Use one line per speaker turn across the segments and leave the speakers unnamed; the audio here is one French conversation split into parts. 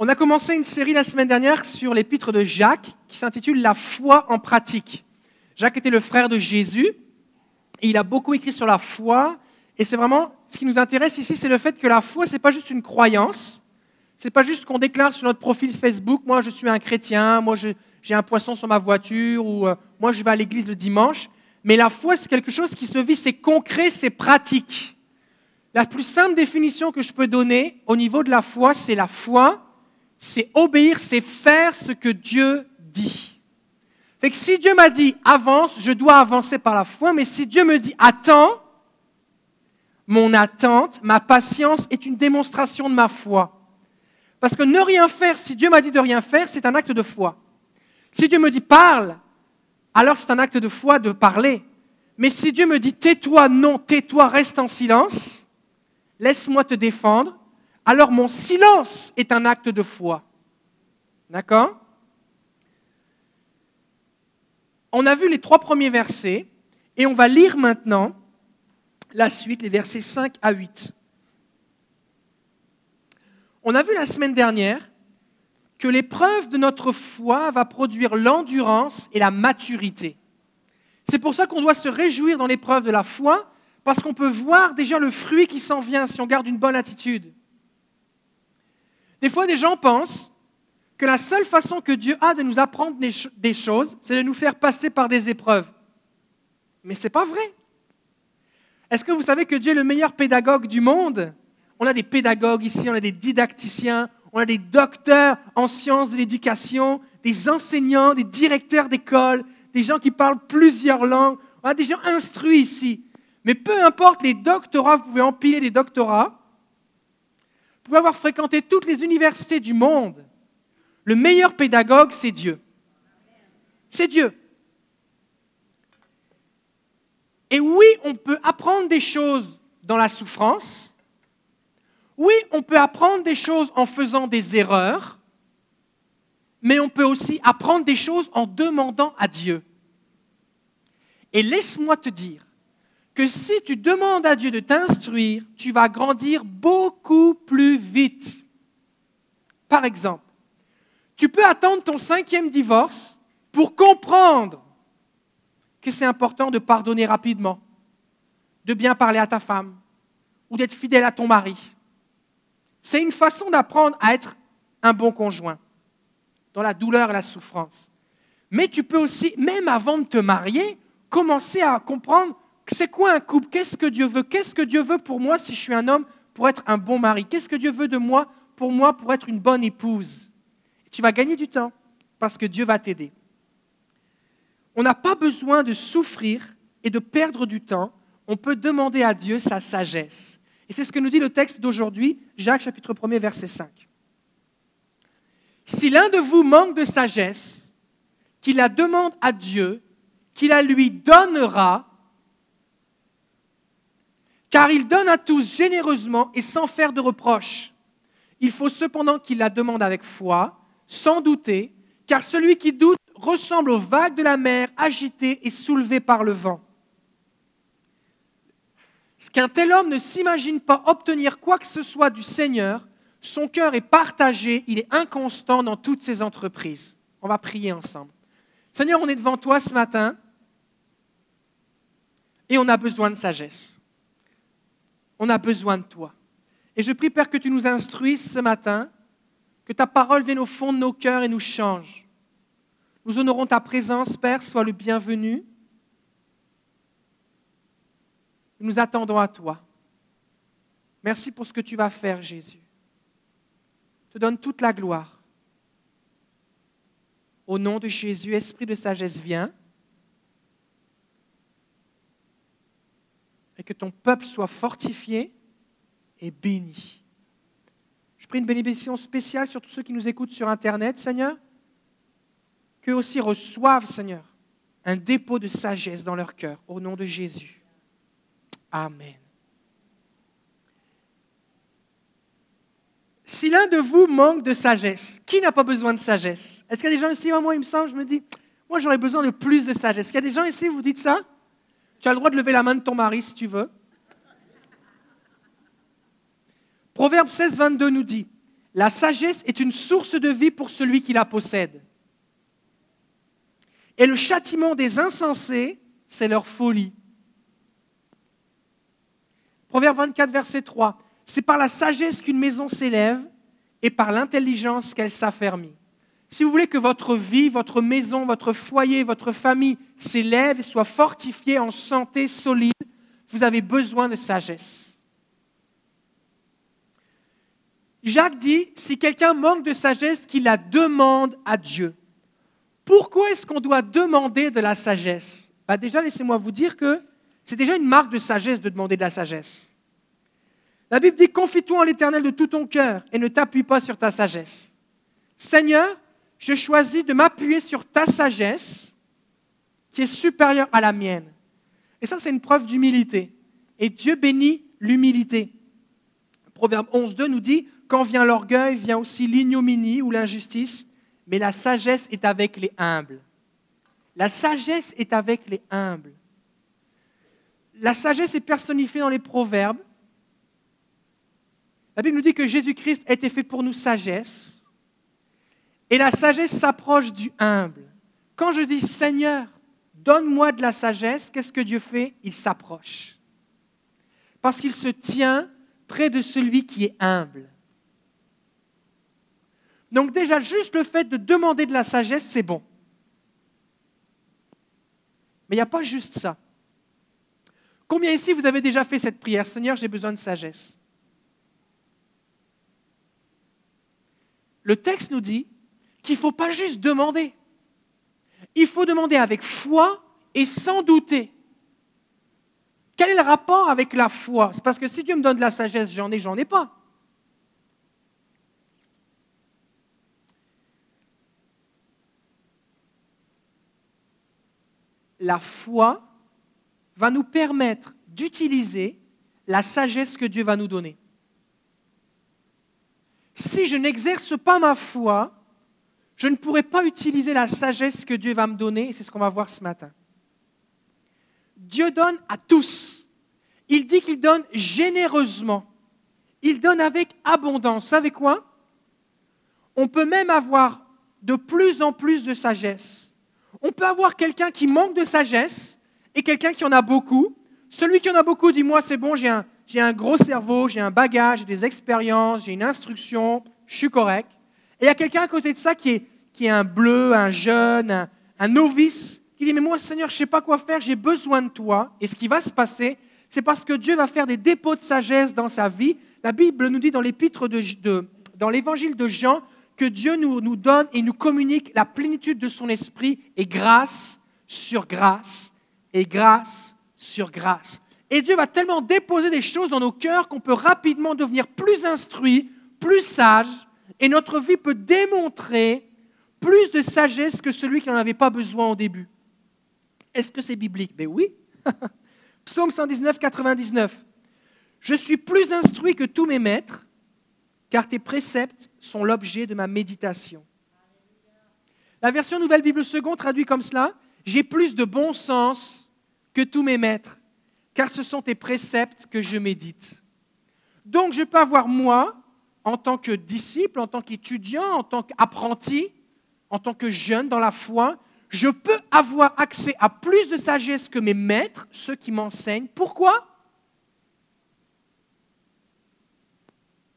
On a commencé une série la semaine dernière sur l'épître de Jacques qui s'intitule La foi en pratique. Jacques était le frère de Jésus et il a beaucoup écrit sur la foi. Et c'est vraiment ce qui nous intéresse ici, c'est le fait que la foi, ce n'est pas juste une croyance. Ce n'est pas juste qu'on déclare sur notre profil Facebook, moi je suis un chrétien, moi j'ai un poisson sur ma voiture, ou euh, moi je vais à l'église le dimanche. Mais la foi, c'est quelque chose qui se vit, c'est concret, c'est pratique. La plus simple définition que je peux donner au niveau de la foi, c'est la foi, c'est obéir, c'est faire ce que Dieu dit. Fait que si Dieu m'a dit avance, je dois avancer par la foi, mais si Dieu me dit attends, mon attente, ma patience est une démonstration de ma foi. Parce que ne rien faire, si Dieu m'a dit de rien faire, c'est un acte de foi. Si Dieu me dit parle, alors c'est un acte de foi de parler. Mais si Dieu me dit tais-toi, non, tais-toi, reste en silence, laisse-moi te défendre, alors mon silence est un acte de foi. D'accord? On a vu les trois premiers versets et on va lire maintenant la suite, les versets 5 à 8. On a vu la semaine dernière que l'épreuve de notre foi va produire l'endurance et la maturité. C'est pour ça qu'on doit se réjouir dans l'épreuve de la foi, parce qu'on peut voir déjà le fruit qui s'en vient si on garde une bonne attitude. Des fois, des gens pensent que la seule façon que Dieu a de nous apprendre des choses, c'est de nous faire passer par des épreuves. Mais ce n'est pas vrai. Est-ce que vous savez que Dieu est le meilleur pédagogue du monde? On a des pédagogues ici, on a des didacticiens, on a des docteurs en sciences de l'éducation, des enseignants, des directeurs d'école, des gens qui parlent plusieurs langues. On a des gens instruits ici. Mais peu importe les doctorats, vous pouvez empiler des doctorats, vous pouvez avoir fréquenté toutes les universités du monde. Le meilleur pédagogue, c'est Dieu. C'est Dieu. Et oui, on peut apprendre des choses dans la souffrance. Oui, on peut apprendre des choses en faisant des erreurs. Mais on peut aussi apprendre des choses en demandant à Dieu. Et laisse-moi te dire que si tu demandes à Dieu de t'instruire, tu vas grandir beaucoup plus vite. Par exemple, tu peux attendre ton cinquième divorce pour comprendre que c'est important de pardonner rapidement, de bien parler à ta femme ou d'être fidèle à ton mari. C'est une façon d'apprendre à être un bon conjoint dans la douleur et la souffrance. Mais tu peux aussi, même avant de te marier, commencer à comprendre c'est quoi un couple, qu'est-ce que Dieu veut, qu'est-ce que Dieu veut pour moi si je suis un homme pour être un bon mari, qu'est-ce que Dieu veut de moi pour moi pour être une bonne épouse? tu vas gagner du temps parce que Dieu va t'aider. On n'a pas besoin de souffrir et de perdre du temps. On peut demander à Dieu sa sagesse. Et c'est ce que nous dit le texte d'aujourd'hui, Jacques chapitre 1er verset 5. Si l'un de vous manque de sagesse, qu'il la demande à Dieu, qu'il la lui donnera, car il donne à tous généreusement et sans faire de reproche. Il faut cependant qu'il la demande avec foi, sans douter, car celui qui doute ressemble aux vagues de la mer agitées et soulevées par le vent. Ce qu'un tel homme ne s'imagine pas obtenir quoi que ce soit du Seigneur, son cœur est partagé, il est inconstant dans toutes ses entreprises. On va prier ensemble. Seigneur, on est devant toi ce matin et on a besoin de sagesse. On a besoin de toi. Et je prie, Père, que tu nous instruises ce matin, que ta parole vienne au fond de nos cœurs et nous change. Nous honorons ta présence, Père, sois le bienvenu. Nous attendons à toi. Merci pour ce que tu vas faire, Jésus. Te donne toute la gloire. Au nom de Jésus, Esprit de sagesse, viens. Que ton peuple soit fortifié et béni. Je prie une bénédiction spéciale sur tous ceux qui nous écoutent sur Internet, Seigneur qu'eux aussi reçoivent, Seigneur, un dépôt de sagesse dans leur cœur, au nom de Jésus. Amen. Si l'un de vous manque de sagesse, qui n'a pas besoin de sagesse? Est-ce qu'il y a des gens ici, moi, il me semble, je me dis, moi j'aurais besoin de plus de sagesse. Est-ce qu'il y a des gens ici, vous dites ça? Tu as le droit de lever la main de ton mari si tu veux. Proverbe 16, 22 nous dit, La sagesse est une source de vie pour celui qui la possède. Et le châtiment des insensés, c'est leur folie. Proverbe 24, verset 3. C'est par la sagesse qu'une maison s'élève et par l'intelligence qu'elle s'affermit. Si vous voulez que votre vie, votre maison, votre foyer, votre famille s'élève et soit fortifiée en santé solide, vous avez besoin de sagesse. Jacques dit, si quelqu'un manque de sagesse, qu'il la demande à Dieu. Pourquoi est-ce qu'on doit demander de la sagesse? Bah Déjà, laissez-moi vous dire que c'est déjà une marque de sagesse de demander de la sagesse. La Bible dit, confie-toi en l'Éternel de tout ton cœur et ne t'appuie pas sur ta sagesse. Seigneur, je choisis de m'appuyer sur ta sagesse qui est supérieure à la mienne. Et ça, c'est une preuve d'humilité. Et Dieu bénit l'humilité. Proverbe 11.2 nous dit, quand vient l'orgueil, vient aussi l'ignominie ou l'injustice, mais la sagesse est avec les humbles. La sagesse est avec les humbles. La sagesse est personnifiée dans les proverbes. La Bible nous dit que Jésus-Christ a été fait pour nous sagesse. Et la sagesse s'approche du humble. Quand je dis Seigneur, donne-moi de la sagesse, qu'est-ce que Dieu fait? Il s'approche. Parce qu'il se tient près de celui qui est humble. Donc déjà, juste le fait de demander de la sagesse, c'est bon. Mais il n'y a pas juste ça. Combien ici vous avez déjà fait cette prière? Seigneur, j'ai besoin de sagesse. Le texte nous dit qu'il ne faut pas juste demander. Il faut demander avec foi et sans douter. Quel est le rapport avec la foi? C'est parce que si Dieu me donne de la sagesse, j'en ai, j'en ai pas. La foi va nous permettre d'utiliser la sagesse que Dieu va nous donner. Si je n'exerce pas ma foi, je ne pourrai pas utiliser la sagesse que Dieu va me donner, et c'est ce qu'on va voir ce matin. Dieu donne à tous. Il dit qu'il donne généreusement. Il donne avec abondance. Vous savez quoi? On peut même avoir de plus en plus de sagesse. On peut avoir quelqu'un qui manque de sagesse et quelqu'un qui en a beaucoup. Celui qui en a beaucoup dit, moi c'est bon, j'ai un, j'ai un gros cerveau, j'ai un bagage, j'ai des expériences, j'ai une instruction, je suis correct. Et il y a quelqu'un à côté de ça qui est, un bleu, un jeune, un, novice, qui dit, mais moi Seigneur, je ne sais pas quoi faire, j'ai besoin de toi. Et ce qui va se passer, c'est parce que Dieu va faire des dépôts de sagesse dans sa vie. La Bible nous dit dans l'épître de, l'évangile de Jean que Dieu nous, nous donne et nous communique la plénitude de son esprit et grâce sur grâce et grâce sur grâce. Et Dieu va tellement déposer des choses dans nos cœurs qu'on peut rapidement devenir plus instruit, plus sage, et notre vie peut démontrer plus de sagesse que celui qui n'en avait pas besoin au début. Est-ce que c'est biblique? Ben oui. Psaume 119, 99. Je suis plus instruit que tous mes maîtres, car tes préceptes sont l'objet de ma méditation. La version Nouvelle Bible Second traduit comme cela J'ai plus de bon sens que tous mes maîtres, car ce sont tes préceptes que je médite. Donc je peux avoir moi, en tant que disciple, en tant qu'étudiant, en tant qu'apprenti, en tant que jeune dans la foi, je peux avoir accès à plus de sagesse que mes maîtres, ceux qui m'enseignent. Pourquoi?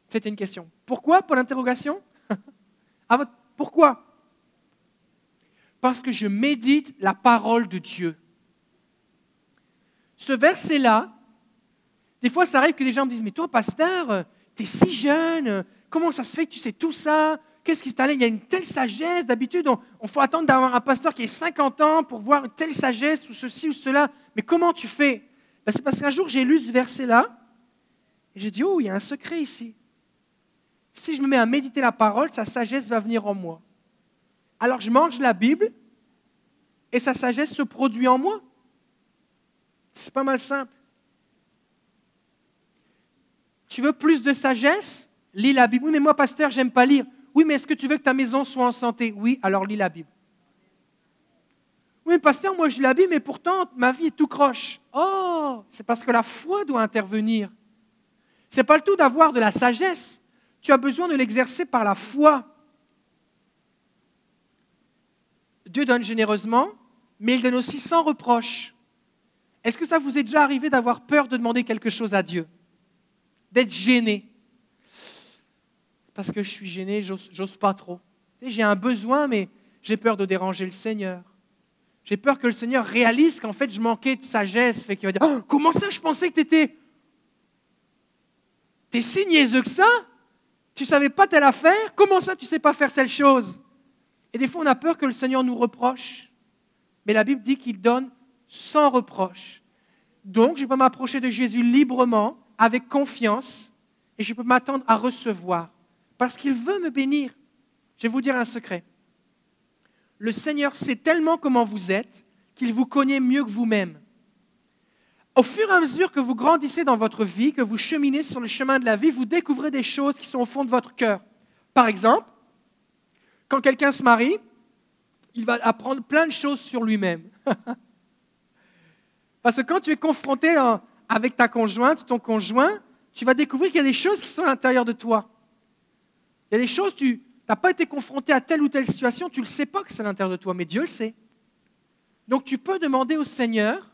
C'était une question. Pourquoi? Pour l'interrogation? Pourquoi? Parce que je médite la parole de Dieu. Ce verset-là, des fois, ça arrive que les gens me disent, mais toi, pasteur, tu es si jeune, comment ça se fait que tu sais tout ça? Qu'est-ce qui s'est allé Il y a une telle sagesse. D'habitude, on, faut attendre d'avoir un pasteur qui ait 50 ans pour voir une telle sagesse ou ceci ou cela. Mais comment tu fais? Ben, C'est parce qu'un jour, j'ai lu ce verset-là et j'ai dit, oh, il y a un secret ici. Si je me mets à méditer la parole, sa sagesse va venir en moi. Alors je mange la Bible et sa sagesse se produit en moi. C'est pas mal simple. Tu veux plus de sagesse? Lis la Bible. Oui, mais moi, pasteur, j'aime pas lire. Oui, mais est-ce que tu veux que ta maison soit en santé? Oui, alors lis la Bible. Oui, pasteur, moi je lis la Bible, mais pourtant ma vie est tout croche. Oh, c'est parce que la foi doit intervenir. C'est pas le tout d'avoir de la sagesse. tu as besoin de l'exercer par la foi. Dieu donne généreusement, mais il donne aussi sans reproche. Est-ce que ça vous est déjà arrivé d'avoir peur de demander quelque chose à Dieu? D'être gêné Parce que je suis gêné, j'ose pas trop. J'ai un besoin, mais j'ai peur de déranger le Seigneur. J'ai peur que le Seigneur réalise qu'en fait je manquais de sagesse, fait qu'il va dire oh, Comment ça, je pensais que tu étais. T'es si niaiseux que ça? Tu savais pas telle affaire? Comment ça, tu sais pas faire cette chose? Et des fois, on a peur que le Seigneur nous reproche. Mais la Bible dit qu'il donne sans reproche. Donc, je peux m'approcher de Jésus librement, avec confiance, et je peux m'attendre à recevoir, parce qu'il veut me bénir. Je vais vous dire un secret. Le Seigneur sait tellement comment vous êtes qu'il vous connaît mieux que vous-même. Au fur et à mesure que vous grandissez dans votre vie, que vous cheminez sur le chemin de la vie, vous découvrez des choses qui sont au fond de votre cœur. Par exemple, quand quelqu'un se marie, il va apprendre plein de choses sur lui-même. Parce que quand tu es confronté avec ta conjointe ton conjoint, tu vas découvrir qu'il y a des choses qui sont à l'intérieur de toi. Il y a des choses, tu n'as pas été confronté à telle ou telle situation, tu ne le sais pas que c'est à l'intérieur de toi, mais Dieu le sait. Donc tu peux demander au Seigneur,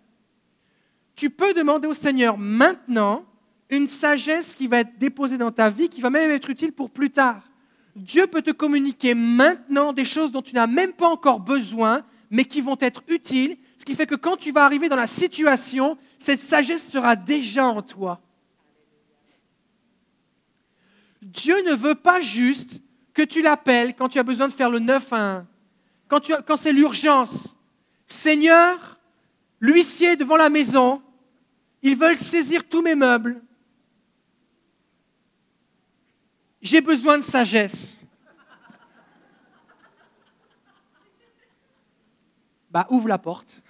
tu peux demander au Seigneur maintenant une sagesse qui va être déposée dans ta vie, qui va même être utile pour plus tard. Dieu peut te communiquer maintenant des choses dont tu n'as même pas encore besoin, mais qui vont être utiles, ce qui fait que quand tu vas arriver dans la situation, cette sagesse sera déjà en toi. Dieu ne veut pas juste que tu l'appelles quand tu as besoin de faire le 9 à 1, quand, c'est l'urgence. Seigneur, l'huissier devant la maison, ils veulent saisir tous mes meubles. J'ai besoin de sagesse. Bah, ouvre la porte.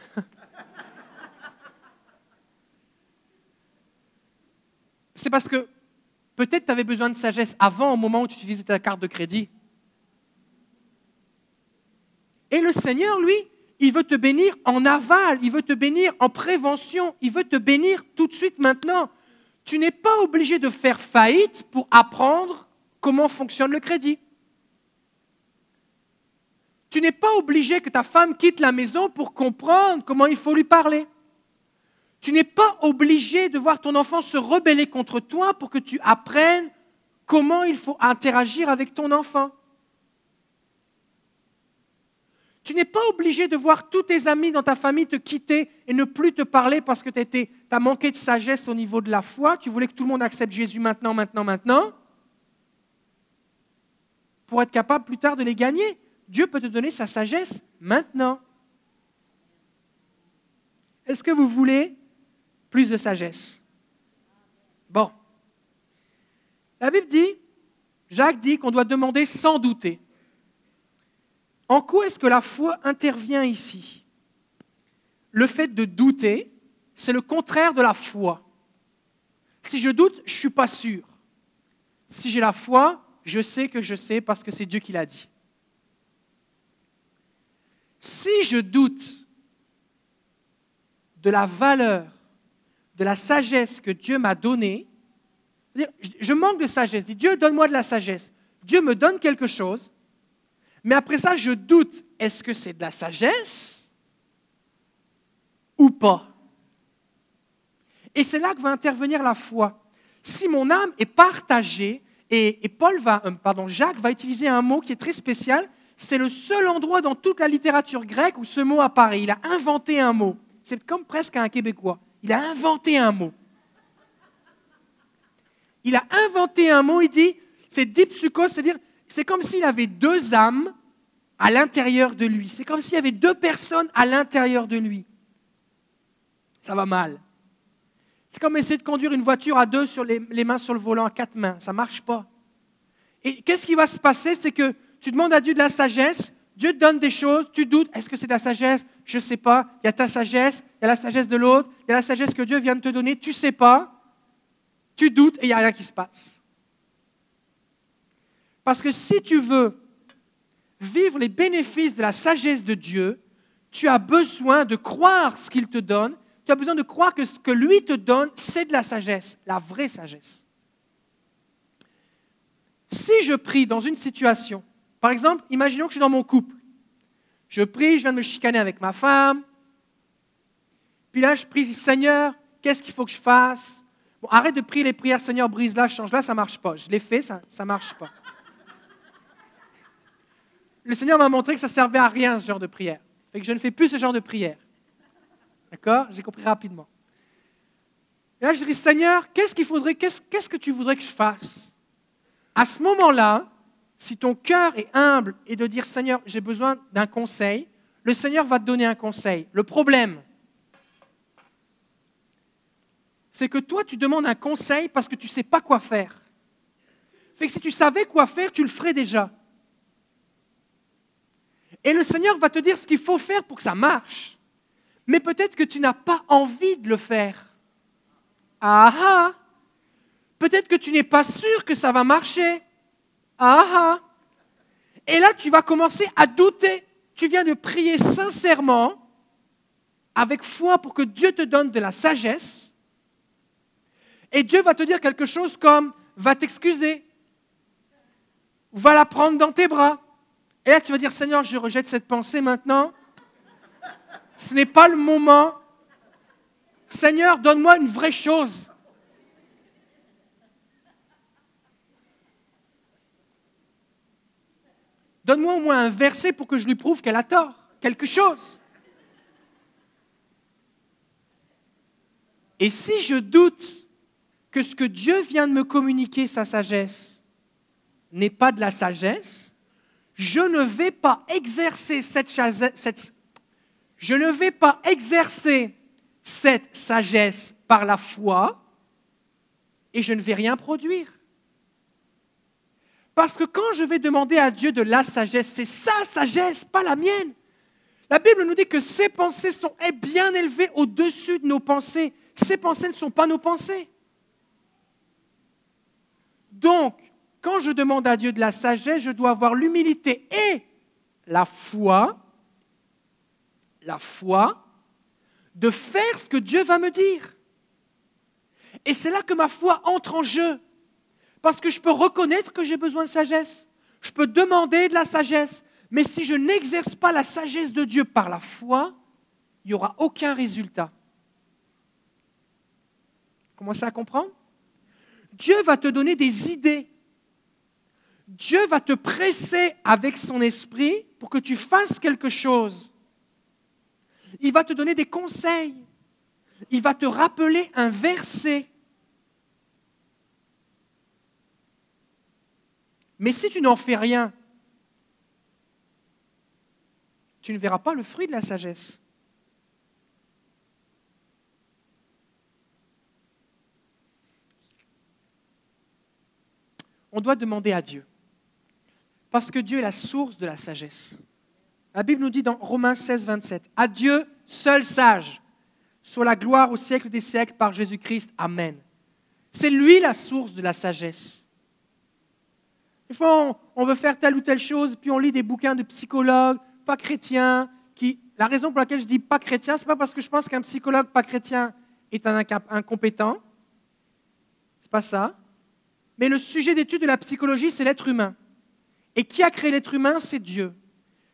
C'est parce que peut-être tu avais besoin de sagesse avant, au moment où tu utilisais ta carte de crédit. Et le Seigneur, lui, il veut te bénir en aval, il veut te bénir en prévention, il veut te bénir tout de suite maintenant. Tu n'es pas obligé de faire faillite pour apprendre comment fonctionne le crédit. Tu n'es pas obligé que ta femme quitte la maison pour comprendre comment il faut lui parler. Tu n'es pas obligé de voir ton enfant se rebeller contre toi pour que tu apprennes comment il faut interagir avec ton enfant. Tu n'es pas obligé de voir tous tes amis dans ta famille te quitter et ne plus te parler parce que tu as manqué de sagesse au niveau de la foi. Tu voulais que tout le monde accepte Jésus maintenant, maintenant, maintenant pour être capable plus tard de les gagner. Dieu peut te donner sa sagesse maintenant. Est-ce que vous voulez plus de sagesse Bon. La Bible dit, Jacques dit qu'on doit demander sans douter. En quoi est-ce que la foi intervient ici? Le fait de douter, c'est le contraire de la foi. Si je doute, je ne suis pas sûr. Si j'ai la foi, je sais que je sais parce que c'est Dieu qui l'a dit. Si je doute de la valeur, de la sagesse que Dieu m'a donnée, je manque de sagesse. Dieu, donne-moi de la sagesse. Dieu me donne quelque chose, mais après ça, je doute, est-ce que c'est de la sagesse ou pas? Et c'est là que va intervenir la foi. Si mon âme est partagée, et, Paul va, euh, pardon, Jacques va utiliser un mot qui est très spécial. C'est le seul endroit dans toute la littérature grecque où ce mot apparaît. Il a inventé un mot. C'est comme presque un Québécois. Il a inventé un mot. Il a inventé un mot, il dit, c'est dipsukos, c'est-à-dire, c'est comme s'il avait deux âmes à l'intérieur de lui. C'est comme s'il y avait deux personnes à l'intérieur de lui. Ça va mal. C'est comme essayer de conduire une voiture à deux sur les, mains sur le volant, à quatre mains. Ça ne marche pas. Et qu'est-ce qui va se passer? C'est que tu demandes à Dieu de la sagesse, Dieu te donne des choses, tu doutes, est-ce que c'est de la sagesse? Je ne sais pas. Il y a ta sagesse, il y a la sagesse de l'autre, il y a la sagesse que Dieu vient de te donner, tu ne sais pas. Tu doutes et il n'y a rien qui se passe. Parce que si tu veux vivre les bénéfices de la sagesse de Dieu, tu as besoin de croire ce qu'il te donne tu as besoin de croire que ce que lui te donne, c'est de la sagesse, la vraie sagesse. si je prie dans une situation, par exemple, imaginons que je suis dans mon couple. Je prie, je viens de me chicaner avec ma femme. Puis là, je prie, Seigneur, qu'est-ce qu'il faut que je fasse? Bon, arrête de prier les prières, Seigneur, brise-la, change-la, ça ne marche pas. Je l'ai fait, ça ne marche pas. Le Seigneur m'a montré que ça ne servait à rien, ce genre de prière. Fait que je ne fais plus ce genre de prière. D'accord? J'ai compris rapidement. Et là, je dis, Seigneur, qu'est-ce qu'il faudrait, qu'est-ce que tu voudrais que je fasse? À ce moment-là, si ton cœur est humble et de dire, Seigneur, j'ai besoin d'un conseil, le Seigneur va te donner un conseil. Le problème, c'est que toi, tu demandes un conseil parce que tu ne sais pas quoi faire. Fait que si tu savais quoi faire, tu le ferais déjà. Et le Seigneur va te dire ce qu'il faut faire pour que ça marche. Mais peut-être que tu n'as pas envie de le faire. Ah ah Peut-être que tu n'es pas sûr que ça va marcher. Ah ah Et là, tu vas commencer à douter. Tu viens de prier sincèrement, avec foi, pour que Dieu te donne de la sagesse. Et Dieu va te dire quelque chose comme va t'excuser, va la prendre dans tes bras. Et là, tu vas dire Seigneur, je rejette cette pensée maintenant. Ce n'est pas le moment. Seigneur, donne-moi une vraie chose. Donne-moi au moins un verset pour que je lui prouve qu'elle a tort, quelque chose. Et si je doute que ce que Dieu vient de me communiquer, sa sagesse, n'est pas de la sagesse, je ne vais pas exercer cette, je ne vais pas exercer cette sagesse par la foi et je ne vais rien produire. Parce que quand je vais demander à Dieu de la sagesse, c'est sa sagesse, pas la mienne. La Bible nous dit que ses pensées sont bien élevées au-dessus de nos pensées. Ses pensées ne sont pas nos pensées. Donc, quand je demande à Dieu de la sagesse, je dois avoir l'humilité et la foi, la foi, de faire ce que Dieu va me dire. Et c'est là que ma foi entre en jeu. Parce que je peux reconnaître que j'ai besoin de sagesse. Je peux demander de la sagesse. Mais si je n'exerce pas la sagesse de Dieu par la foi, il n'y aura aucun résultat. Commencez à comprendre? Dieu va te donner des idées. Dieu va te presser avec son esprit pour que tu fasses quelque chose. Il va te donner des conseils. Il va te rappeler un verset. Mais si tu n'en fais rien, tu ne verras pas le fruit de la sagesse. On doit demander à Dieu. Parce que Dieu est la source de la sagesse. La Bible nous dit dans Romains 16, 27, À Dieu, seul sage, soit la gloire au siècle des siècles par Jésus-Christ. Amen. C'est lui la source de la sagesse. Des fois, on, veut faire telle ou telle chose, puis on lit des bouquins de psychologues, pas chrétiens, qui. La raison pour laquelle je dis pas chrétien, ce n'est pas parce que je pense qu'un psychologue pas chrétien est un incompétent. C'est pas ça. Mais le sujet d'étude de la psychologie, c'est l'être humain. Et qui a créé l'être humain? C'est Dieu.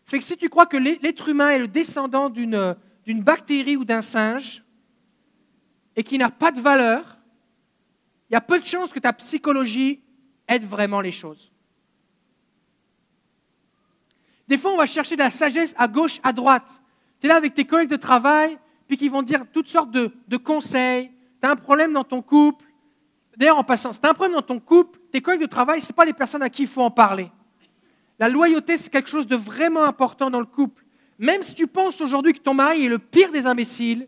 Fait que si tu crois que l'être humain est le descendant d'une bactérie ou d'un singe, et qui n'a pas de valeur, il y a peu de chances que ta psychologie aide vraiment les choses. Des fois, on va chercher de la sagesse à gauche, à droite. Tu es là avec tes collègues de travail, puis qui vont dire toutes sortes de, conseils. Tu as un problème dans ton couple. D'ailleurs, en passant, si tu as un problème dans ton couple, tes collègues de travail, ce pas les personnes à qui il faut en parler. La loyauté, c'est quelque chose de vraiment important dans le couple. Même si tu penses aujourd'hui que ton mari est le pire des imbéciles,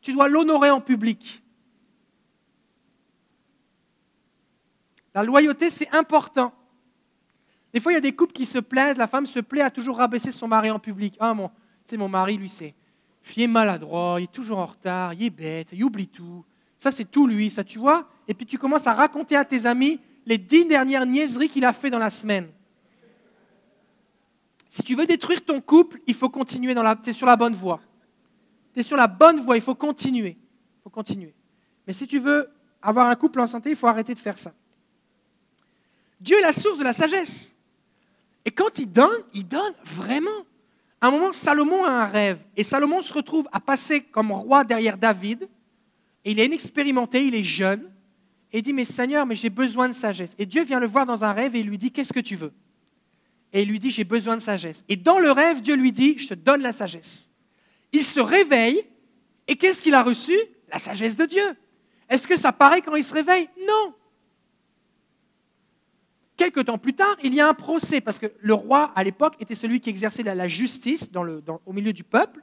tu dois l'honorer en public. La loyauté, c'est important. Des fois, il y a des couples qui se plaisent, la femme se plaît à toujours rabaisser son mari en public. Ah, mon, mon mari, lui, c'est, il est maladroit, il est toujours en retard, il est bête, il oublie tout. Ça, c'est tout lui, ça, tu vois. Et puis tu commences à raconter à tes amis les dix dernières niaiseries qu'il a fait dans la semaine. Si tu veux détruire ton couple, il faut continuer. Tu es sur la bonne voie. Tu es sur la bonne voie, il faut continuer. Il faut continuer. Mais si tu veux avoir un couple en santé, il faut arrêter de faire ça. Dieu est la source de la sagesse. Et quand il donne, il donne vraiment. À un moment, Salomon a un rêve. Et Salomon se retrouve à passer comme roi derrière David. Et il est inexpérimenté, il est jeune. Et il dit, mais Seigneur, mais j'ai besoin de sagesse. Et Dieu vient le voir dans un rêve et il lui dit, qu'est-ce que tu veux? Et il lui dit, j'ai besoin de sagesse. Et dans le rêve, Dieu lui dit, je te donne la sagesse. Il se réveille et qu'est-ce qu'il a reçu? La sagesse de Dieu. Est-ce que ça paraît quand il se réveille? Non. Quelque temps plus tard, il y a un procès, parce que le roi, à l'époque, était celui qui exerçait la, justice au milieu du peuple.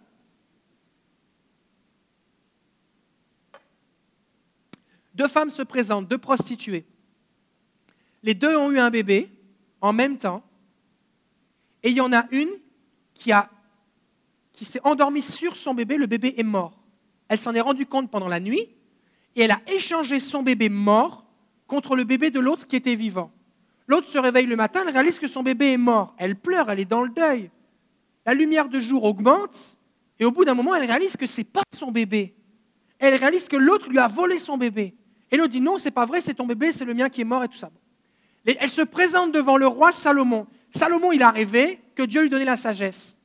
Deux femmes se présentent, deux prostituées. Les deux ont eu un bébé en même temps, et il y en a une qui, qui s'est endormie sur son bébé, le bébé est mort. Elle s'en est rendue compte pendant la nuit, et elle a échangé son bébé mort contre le bébé de l'autre qui était vivant. L'autre se réveille le matin, elle réalise que son bébé est mort. Elle pleure, elle est dans le deuil. La lumière de jour augmente et au bout d'un moment, elle réalise que ce n'est pas son bébé. Elle réalise que l'autre lui a volé son bébé. Et l'autre dit non, c'est pas vrai, c'est ton bébé, c'est le mien qui est mort et tout ça. elle se présente devant le roi Salomon. Salomon, il a rêvé que Dieu lui donnait la sagesse.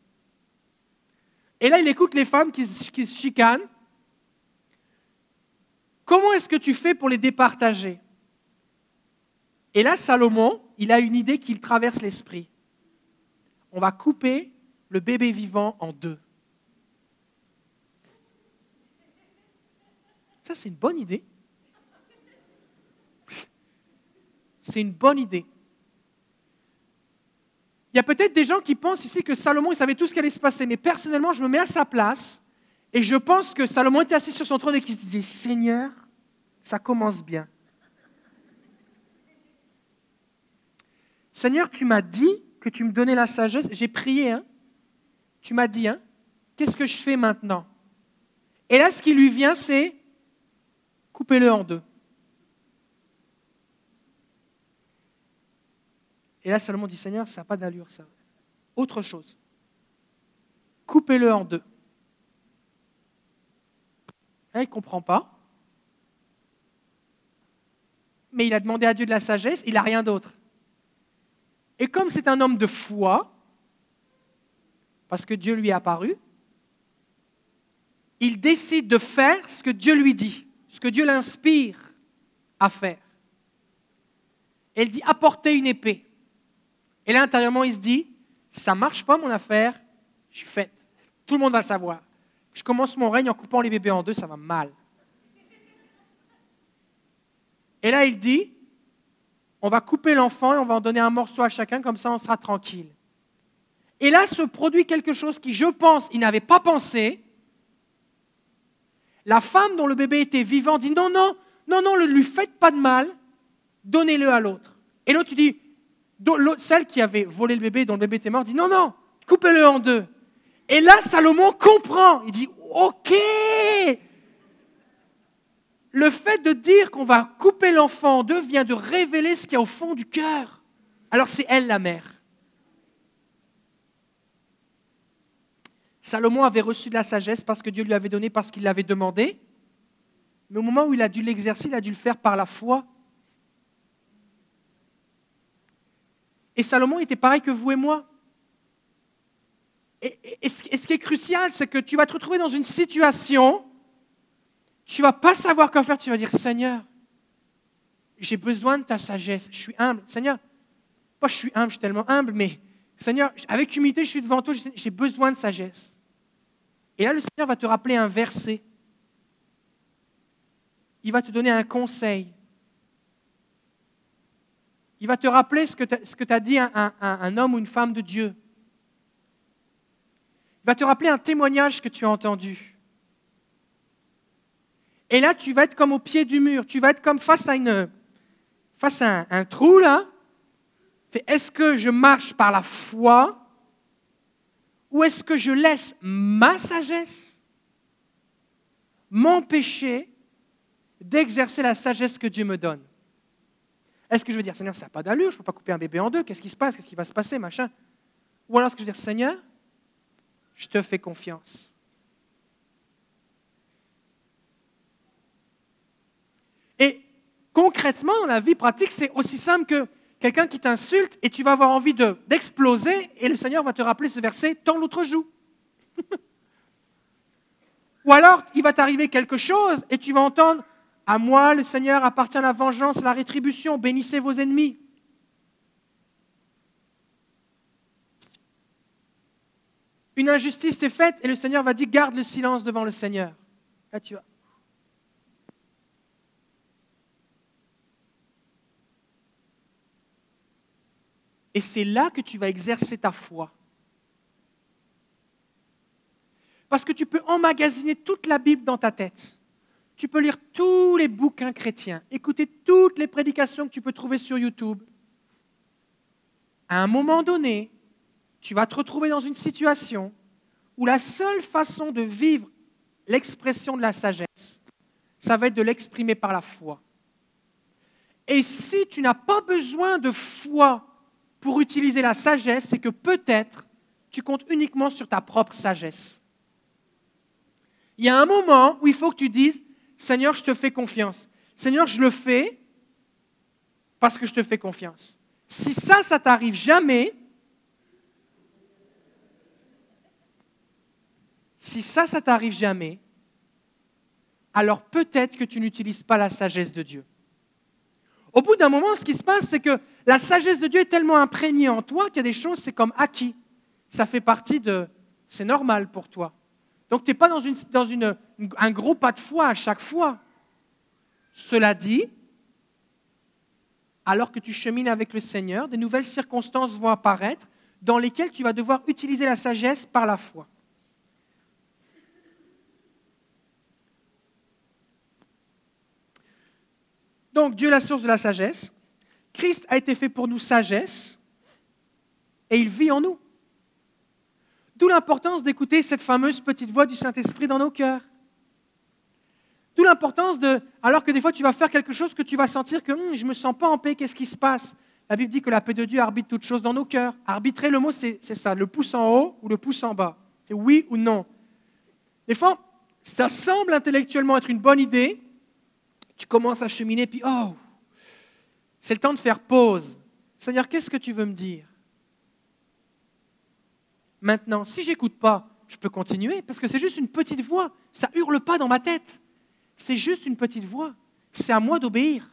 Et là, il écoute les femmes qui, qui se chicanent. Comment est-ce que tu fais pour les départager? Et là, Salomon, il a une idée qui traverse l'esprit. On va couper le bébé vivant en deux. Ça, c'est une bonne idée. C'est une bonne idée. Il y a peut-être des gens qui pensent ici que Salomon, il savait tout ce qui allait se passer, mais personnellement, je me mets à sa place et je pense que Salomon était assis sur son trône et qu'il se disait, Seigneur, ça commence bien. Seigneur, tu m'as dit que tu me donnais la sagesse. J'ai prié, hein. Tu m'as dit, hein. Qu'est-ce que je fais maintenant? Et là, ce qui lui vient, c'est coupez-le en deux. Et là, Salomon dit, Seigneur, ça n'a pas d'allure, ça. Autre chose. Coupez-le en deux. Là, il ne comprend pas. Mais il a demandé à Dieu de la sagesse, il n'a rien d'autre. Et comme c'est un homme de foi, parce que Dieu lui est apparu, il décide de faire ce que Dieu lui dit, ce que Dieu l'inspire à faire. Elle dit apporter une épée. Et là, intérieurement, il se dit ça marche pas mon affaire, je suis faite. Tout le monde va le savoir. Je commence mon règne en coupant les bébés en deux, ça va mal. Et là, il dit on va couper l'enfant et on va en donner un morceau à chacun, comme ça on sera tranquille. Et là se produit quelque chose qui, je pense, il n'avait pas pensé. La femme dont le bébé était vivant dit non, non, non, non, ne lui faites pas de mal, donnez-le à l'autre. Et l'autre dit, celle qui avait volé le bébé, dont le bébé était mort, dit non, non, coupez-le en deux. Et là, Salomon comprend. Il dit, OK, le fait de dire qu'on va couper l'enfant en deux vient de révéler ce qu'il y a au fond du cœur. Alors c'est elle la mère. Salomon avait reçu de la sagesse parce que Dieu lui avait donné, parce qu'il l'avait demandé. Mais au moment où il a dû l'exercer, il a dû le faire par la foi. Et Salomon était pareil que vous et moi. Et, ce qui est crucial, c'est que tu vas te retrouver dans une situation tu vas pas savoir quoi faire. Tu vas dire, Seigneur, j'ai besoin de ta sagesse. Je suis humble. Seigneur, pas je suis humble, je suis tellement humble, mais Seigneur, avec humilité, je suis devant toi, j'ai besoin de sagesse. Et là, le Seigneur va te rappeler un verset. Il va te donner un conseil. Il va te rappeler ce que tu as dit un homme ou une femme de Dieu. Il va te rappeler un témoignage que tu as entendu. Et là, tu vas être comme au pied du mur. Tu vas être comme face à, une, face à un, trou, là. C'est est-ce que je marche par la foi? Ou est-ce que je laisse ma sagesse m'empêcher d'exercer la sagesse que Dieu me donne? Est-ce que je veux dire, Seigneur, ça n'a pas d'allure, je ne peux pas couper un bébé en deux, qu'est-ce qui se passe, qu'est-ce qui va se passer, machin? Ou alors est-ce que je veux dire, Seigneur, je te fais confiance. Et concrètement, dans la vie pratique, c'est aussi simple que quelqu'un qui t'insulte et tu vas avoir envie d'exploser et le Seigneur va te rappeler ce verset, tends l'autre joue. Ou alors, il va t'arriver quelque chose et tu vas entendre, à moi, le Seigneur appartient la vengeance, la rétribution, bénissez vos ennemis. Une injustice est faite et le Seigneur va dire, garde le silence devant le Seigneur. Là, tu vas. Et c'est là que tu vas exercer ta foi. Parce que tu peux emmagasiner toute la Bible dans ta tête. Tu peux lire tous les bouquins chrétiens, écouter toutes les prédications que tu peux trouver sur YouTube. À un moment donné, tu vas te retrouver dans une situation où la seule façon de vivre l'expression de la sagesse, ça va être de l'exprimer par la foi. Et si tu n'as pas besoin de foi pour utiliser la sagesse, c'est que peut-être tu comptes uniquement sur ta propre sagesse. Il y a un moment où il faut que tu dises, Seigneur, je te fais confiance. Seigneur, je le fais parce que je te fais confiance. Si ça, ça t'arrive jamais, si ça, ça t'arrive jamais, alors peut-être que tu n'utilises pas la sagesse de Dieu. Au bout d'un moment, ce qui se passe, c'est que la sagesse de Dieu est tellement imprégnée en toi qu'il y a des choses, c'est comme acquis. Ça fait partie de... C'est normal pour toi. Donc tu n'es pas dans, un gros pas de foi à chaque fois. Cela dit, alors que tu chemines avec le Seigneur, des nouvelles circonstances vont apparaître dans lesquelles tu vas devoir utiliser la sagesse par la foi. Donc Dieu est la source de la sagesse. Christ a été fait pour nous sagesse et il vit en nous. D'où l'importance d'écouter cette fameuse petite voix du Saint-Esprit dans nos cœurs. D'où l'importance de, alors que des fois tu vas faire quelque chose que tu vas sentir que hum, je ne me sens pas en paix, qu'est-ce qui se passe? La Bible dit que la paix de Dieu arbitre toutes choses dans nos cœurs. Arbitrer, le mot c'est ça, le pouce en haut ou le pouce en bas. C'est oui ou non. Des fois, ça semble intellectuellement être une bonne idée, tu commences à cheminer, puis oh, c'est le temps de faire pause. Seigneur, qu'est-ce que tu veux me dire? Maintenant, si j'écoute pas, je peux continuer parce que c'est juste une petite voix. Ça hurle pas dans ma tête. C'est juste une petite voix. C'est à moi d'obéir.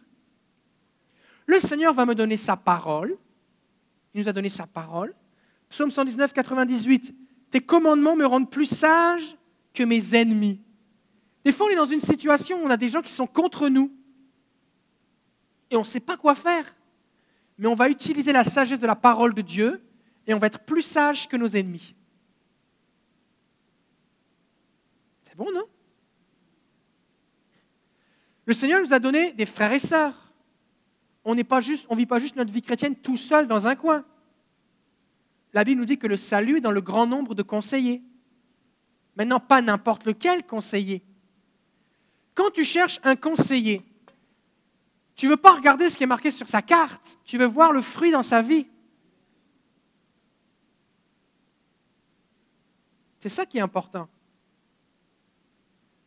Le Seigneur va me donner sa parole. Il nous a donné sa parole. Psaume 119, 98. Tes commandements me rendent plus sage que mes ennemis. Des fois, on est dans une situation où on a des gens qui sont contre nous et on ne sait pas quoi faire. Mais on va utiliser la sagesse de la parole de Dieu et on va être plus sage que nos ennemis. C'est bon, non? Le Seigneur nous a donné des frères et sœurs. On ne vit pas juste notre vie chrétienne tout seul dans un coin. La Bible nous dit que le salut est dans le grand nombre de conseillers. Maintenant, pas n'importe lequel conseiller, quand tu cherches un conseiller, tu ne veux pas regarder ce qui est marqué sur sa carte, tu veux voir le fruit dans sa vie. C'est ça qui est important.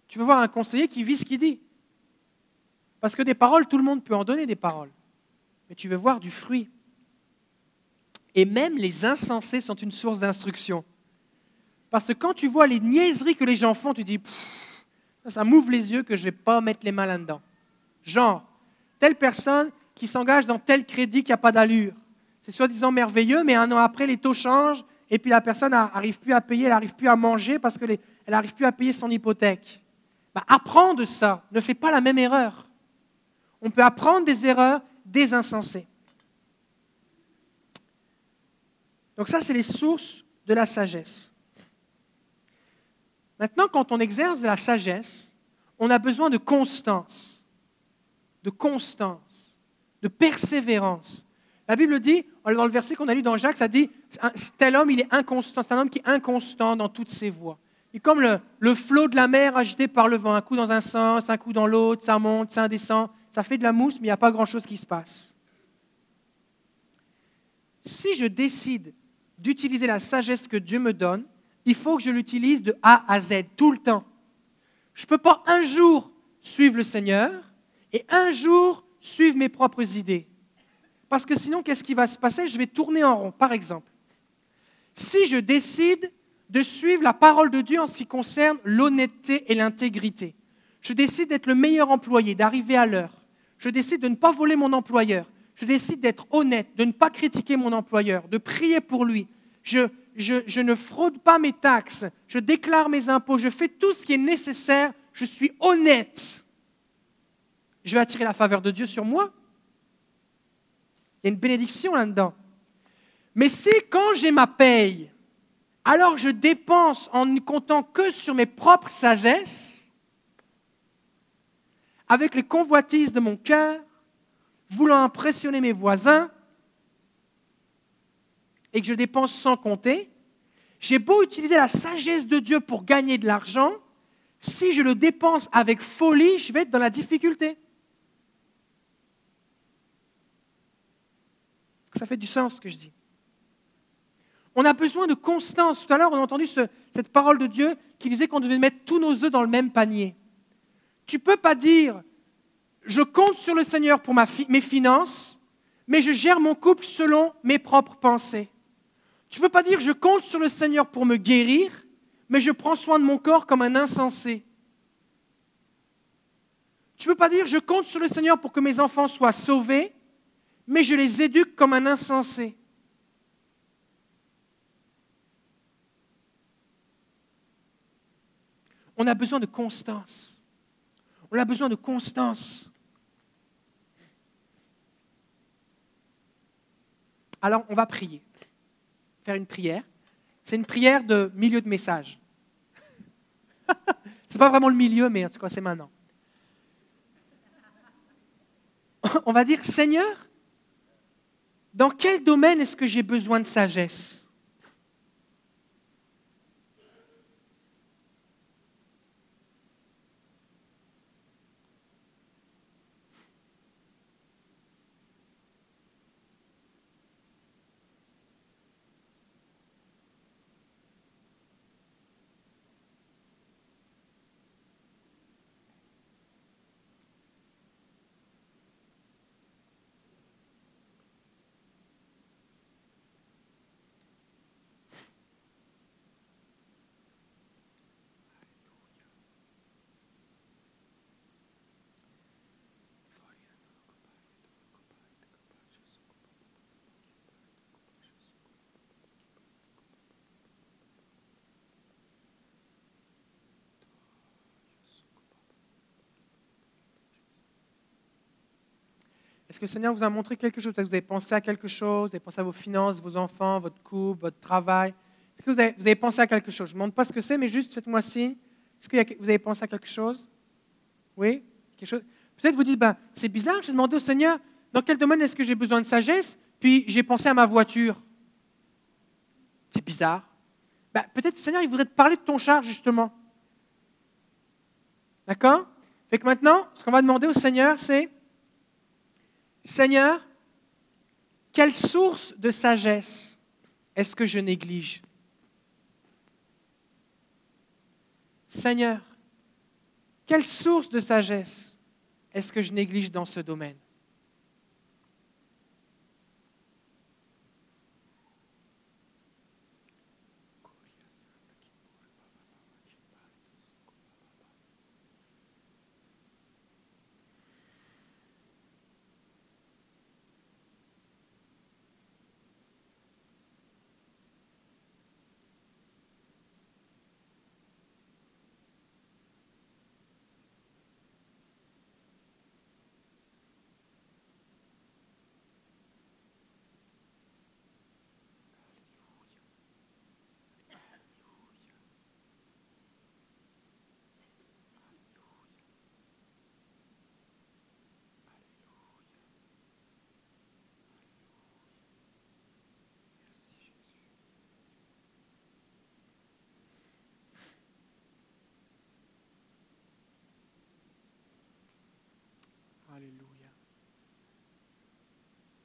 Tu veux voir un conseiller qui vit ce qu'il dit. Parce que des paroles, tout le monde peut en donner des paroles. Mais tu veux voir du fruit. Et même les insensés sont une source d'instruction. Parce que quand tu vois les niaiseries que les gens font, tu dis, ça m'ouvre les yeux que je ne vais pas mettre les mains là-dedans. Genre, telle personne qui s'engage dans tel crédit qui n'a pas d'allure. C'est soi-disant merveilleux, mais un an après, les taux changent et puis la personne n'arrive plus à payer, elle n'arrive plus à manger parce qu'elle n'arrive plus à payer son hypothèque. Bah, apprends de ça. Ne fais pas la même erreur. On peut apprendre des erreurs des insensés. Donc ça, c'est les sources de la sagesse. Maintenant, quand on exerce de la sagesse, on a besoin de constance, de constance, de persévérance. La Bible dit, dans le verset qu'on a lu dans Jacques, ça dit, tel homme, il est inconstant, c'est un homme qui est inconstant dans toutes ses voies. Est comme le, le, flot de la mer agité par le vent, un coup dans un sens, un coup dans l'autre, ça monte, ça descend, ça fait de la mousse, mais il n'y a pas grand-chose qui se passe. Si je décide d'utiliser la sagesse que Dieu me donne, il faut que je l'utilise de A à Z, tout le temps. Je ne peux pas un jour suivre le Seigneur et un jour suivre mes propres idées. Parce que sinon, qu'est-ce qui va se passer? Je vais tourner en rond. Par exemple, si je décide de suivre la parole de Dieu en ce qui concerne l'honnêteté et l'intégrité, je décide d'être le meilleur employé, d'arriver à l'heure, je décide de ne pas voler mon employeur, je décide d'être honnête, de ne pas critiquer mon employeur, de prier pour lui, je, je, ne fraude pas mes taxes, je déclare mes impôts, je fais tout ce qui est nécessaire, je suis honnête. Je vais attirer la faveur de Dieu sur moi. Il y a une bénédiction là-dedans. Mais si quand j'ai ma paye, alors je dépense en ne comptant que sur mes propres sagesses, avec les convoitises de mon cœur, voulant impressionner mes voisins, et que je dépense sans compter, j'ai beau utiliser la sagesse de Dieu pour gagner de l'argent, si je le dépense avec folie, je vais être dans la difficulté. Ça fait du sens ce que je dis. On a besoin de constance. Tout à l'heure, on a entendu cette parole de Dieu qui disait qu'on devait mettre tous nos œufs dans le même panier. Tu ne peux pas dire, je compte sur le Seigneur pour mes finances, mais je gère mon couple selon mes propres pensées. Tu ne peux pas dire je compte sur le Seigneur pour me guérir, mais je prends soin de mon corps comme un insensé. Tu ne peux pas dire je compte sur le Seigneur pour que mes enfants soient sauvés, mais je les éduque comme un insensé. On a besoin de constance. On a besoin de constance. Alors, on va prier faire une prière. C'est une prière de milieu de message. Ce n'est pas vraiment le milieu, mais en tout cas, c'est maintenant. On va dire, Seigneur, dans quel domaine est-ce que j'ai besoin de sagesse? Est-ce que le Seigneur vous a montré quelque chose? Vous avez pensé à quelque chose Vous avez pensé à vos finances, vos enfants, votre couple, votre travail Est-ce que vous avez, pensé à quelque chose? Je ne demande pas ce que c'est, mais juste faites-moi signe. Est-ce que vous avez pensé à quelque chose? Oui? Quelque chose? Peut-être vous dites, ben, c'est bizarre, j'ai demandé au Seigneur, dans quel domaine est-ce que j'ai besoin de sagesse? Puis j'ai pensé à ma voiture. C'est bizarre. Ben, peut-être le Seigneur, il voudrait te parler de ton char, justement. D'accord? Que maintenant, ce qu'on va demander au Seigneur, c'est Seigneur, quelle source de sagesse est-ce que je néglige? Seigneur, quelle source de sagesse est-ce que je néglige dans ce domaine?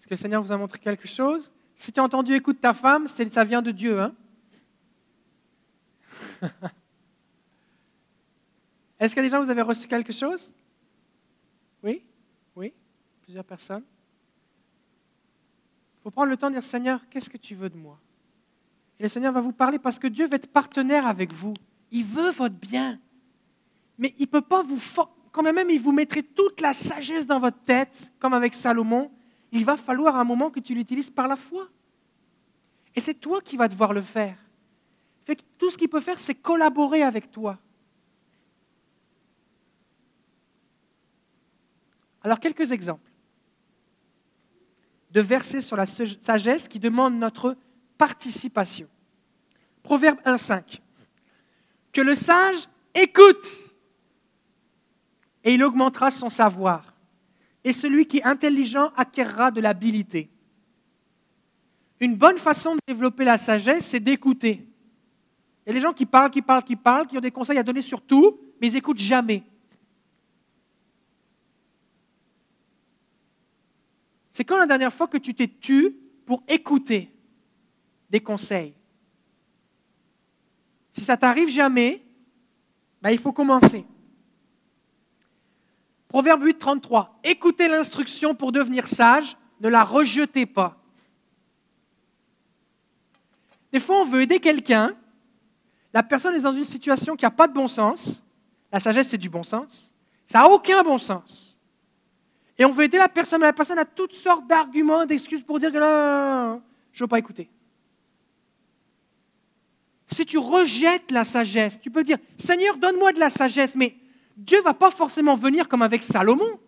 Le Seigneur vous a montré quelque chose Si tu as entendu écoute ta femme, ça vient de Dieu. Hein Est-ce que déjà vous avez reçu quelque chose? Oui? Oui? Plusieurs personnes? Il faut prendre le temps de dire Seigneur, qu'est-ce que tu veux de moi? Et le Seigneur va vous parler parce que Dieu va être partenaire avec vous. Il veut votre bien. Mais il ne peut pas vous... Quand même, il vous mettrait toute la sagesse dans votre tête, comme avec Salomon. Il va falloir un moment que tu l'utilises par la foi. Et c'est toi qui vas devoir le faire. Tout ce qu'il peut faire, c'est collaborer avec toi. Alors, quelques exemples de versets sur la sagesse qui demandent notre participation. Proverbe 1.5. Que le sage écoute et il augmentera son savoir. Et celui qui est intelligent acquérera de l'habilité. Une bonne façon de développer la sagesse, c'est d'écouter. Il y a des gens qui parlent, qui parlent, qui parlent, qui ont des conseils à donner sur tout, mais ils n'écoutent jamais. C'est quand la dernière fois que tu t'es tu pour écouter des conseils? Si ça t'arrive jamais, ben il faut commencer. Proverbe 8, 33. Écoutez l'instruction pour devenir sage, ne la rejetez pas. Des fois, on veut aider quelqu'un, la personne est dans une situation qui n'a pas de bon sens. La sagesse, c'est du bon sens. Ça n'a aucun bon sens. Et on veut aider la personne, mais la personne a toutes sortes d'arguments, d'excuses pour dire que je ne veux pas écouter. Si tu rejettes la sagesse, tu peux dire, Seigneur, donne-moi de la sagesse, mais Dieu ne va pas forcément venir comme avec Salomon.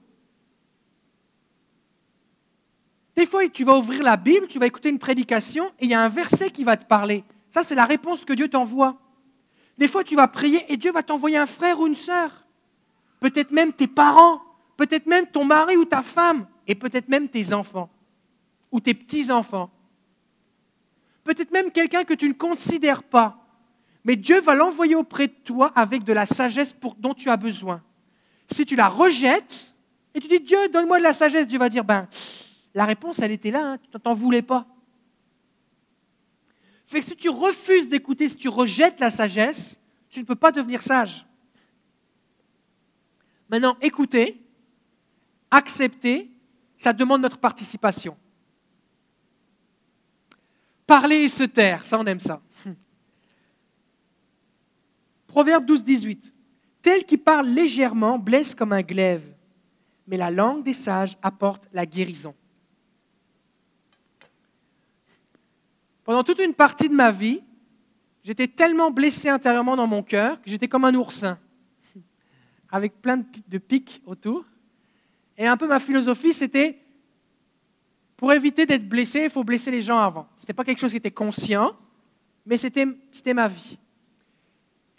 Des fois, tu vas ouvrir la Bible, tu vas écouter une prédication, et il y a un verset qui va te parler. Ça, c'est la réponse que Dieu t'envoie. Des fois, tu vas prier et Dieu va t'envoyer un frère ou une sœur. Peut-être même tes parents peut-être même ton mari ou ta femme, et peut-être même tes enfants ou tes petits-enfants. Peut-être même quelqu'un que tu ne considères pas. Mais Dieu va l'envoyer auprès de toi avec de la sagesse pour, dont tu as besoin. Si tu la rejettes et tu dis Dieu, donne-moi de la sagesse, Dieu va dire ben, la réponse, elle était là, hein, tu n'en voulais pas. Fait que si tu refuses d'écouter, si tu rejettes la sagesse, tu ne peux pas devenir sage. Maintenant, écoutez, accepter, ça demande notre participation. Parler et se taire, ça on aime ça. Proverbe 12, 18. Tel qui parle légèrement blesse comme un glaive, mais la langue des sages apporte la guérison. Pendant toute une partie de ma vie, j'étais tellement blessé intérieurement dans mon cœur que j'étais comme un oursin, avec plein de pics autour. Et un peu ma philosophie, c'était, pour éviter d'être blessé, il faut blesser les gens avant. Ce n'était pas quelque chose qui était conscient, mais c'était, ma vie.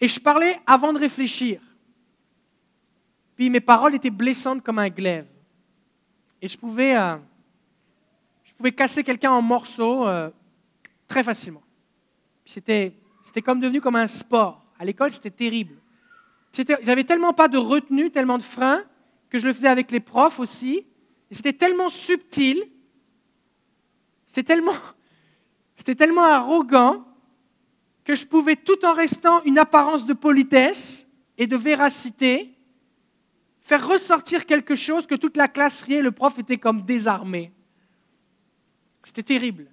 Et je parlais avant de réfléchir. Puis mes paroles étaient blessantes comme un glaive. Et je pouvais, euh, je pouvais casser quelqu'un en morceaux euh, très facilement. c'était, comme devenu comme un sport. À l'école, c'était terrible. J'avais tellement pas de retenue, tellement de frein, que je le faisais avec les profs aussi. Et c'était tellement subtil, c'était tellement, c'était tellement arrogant que je pouvais, tout en restant une apparence de politesse et de véracité, faire ressortir quelque chose que toute la classe riait, le prof était comme désarmé. C'était terrible.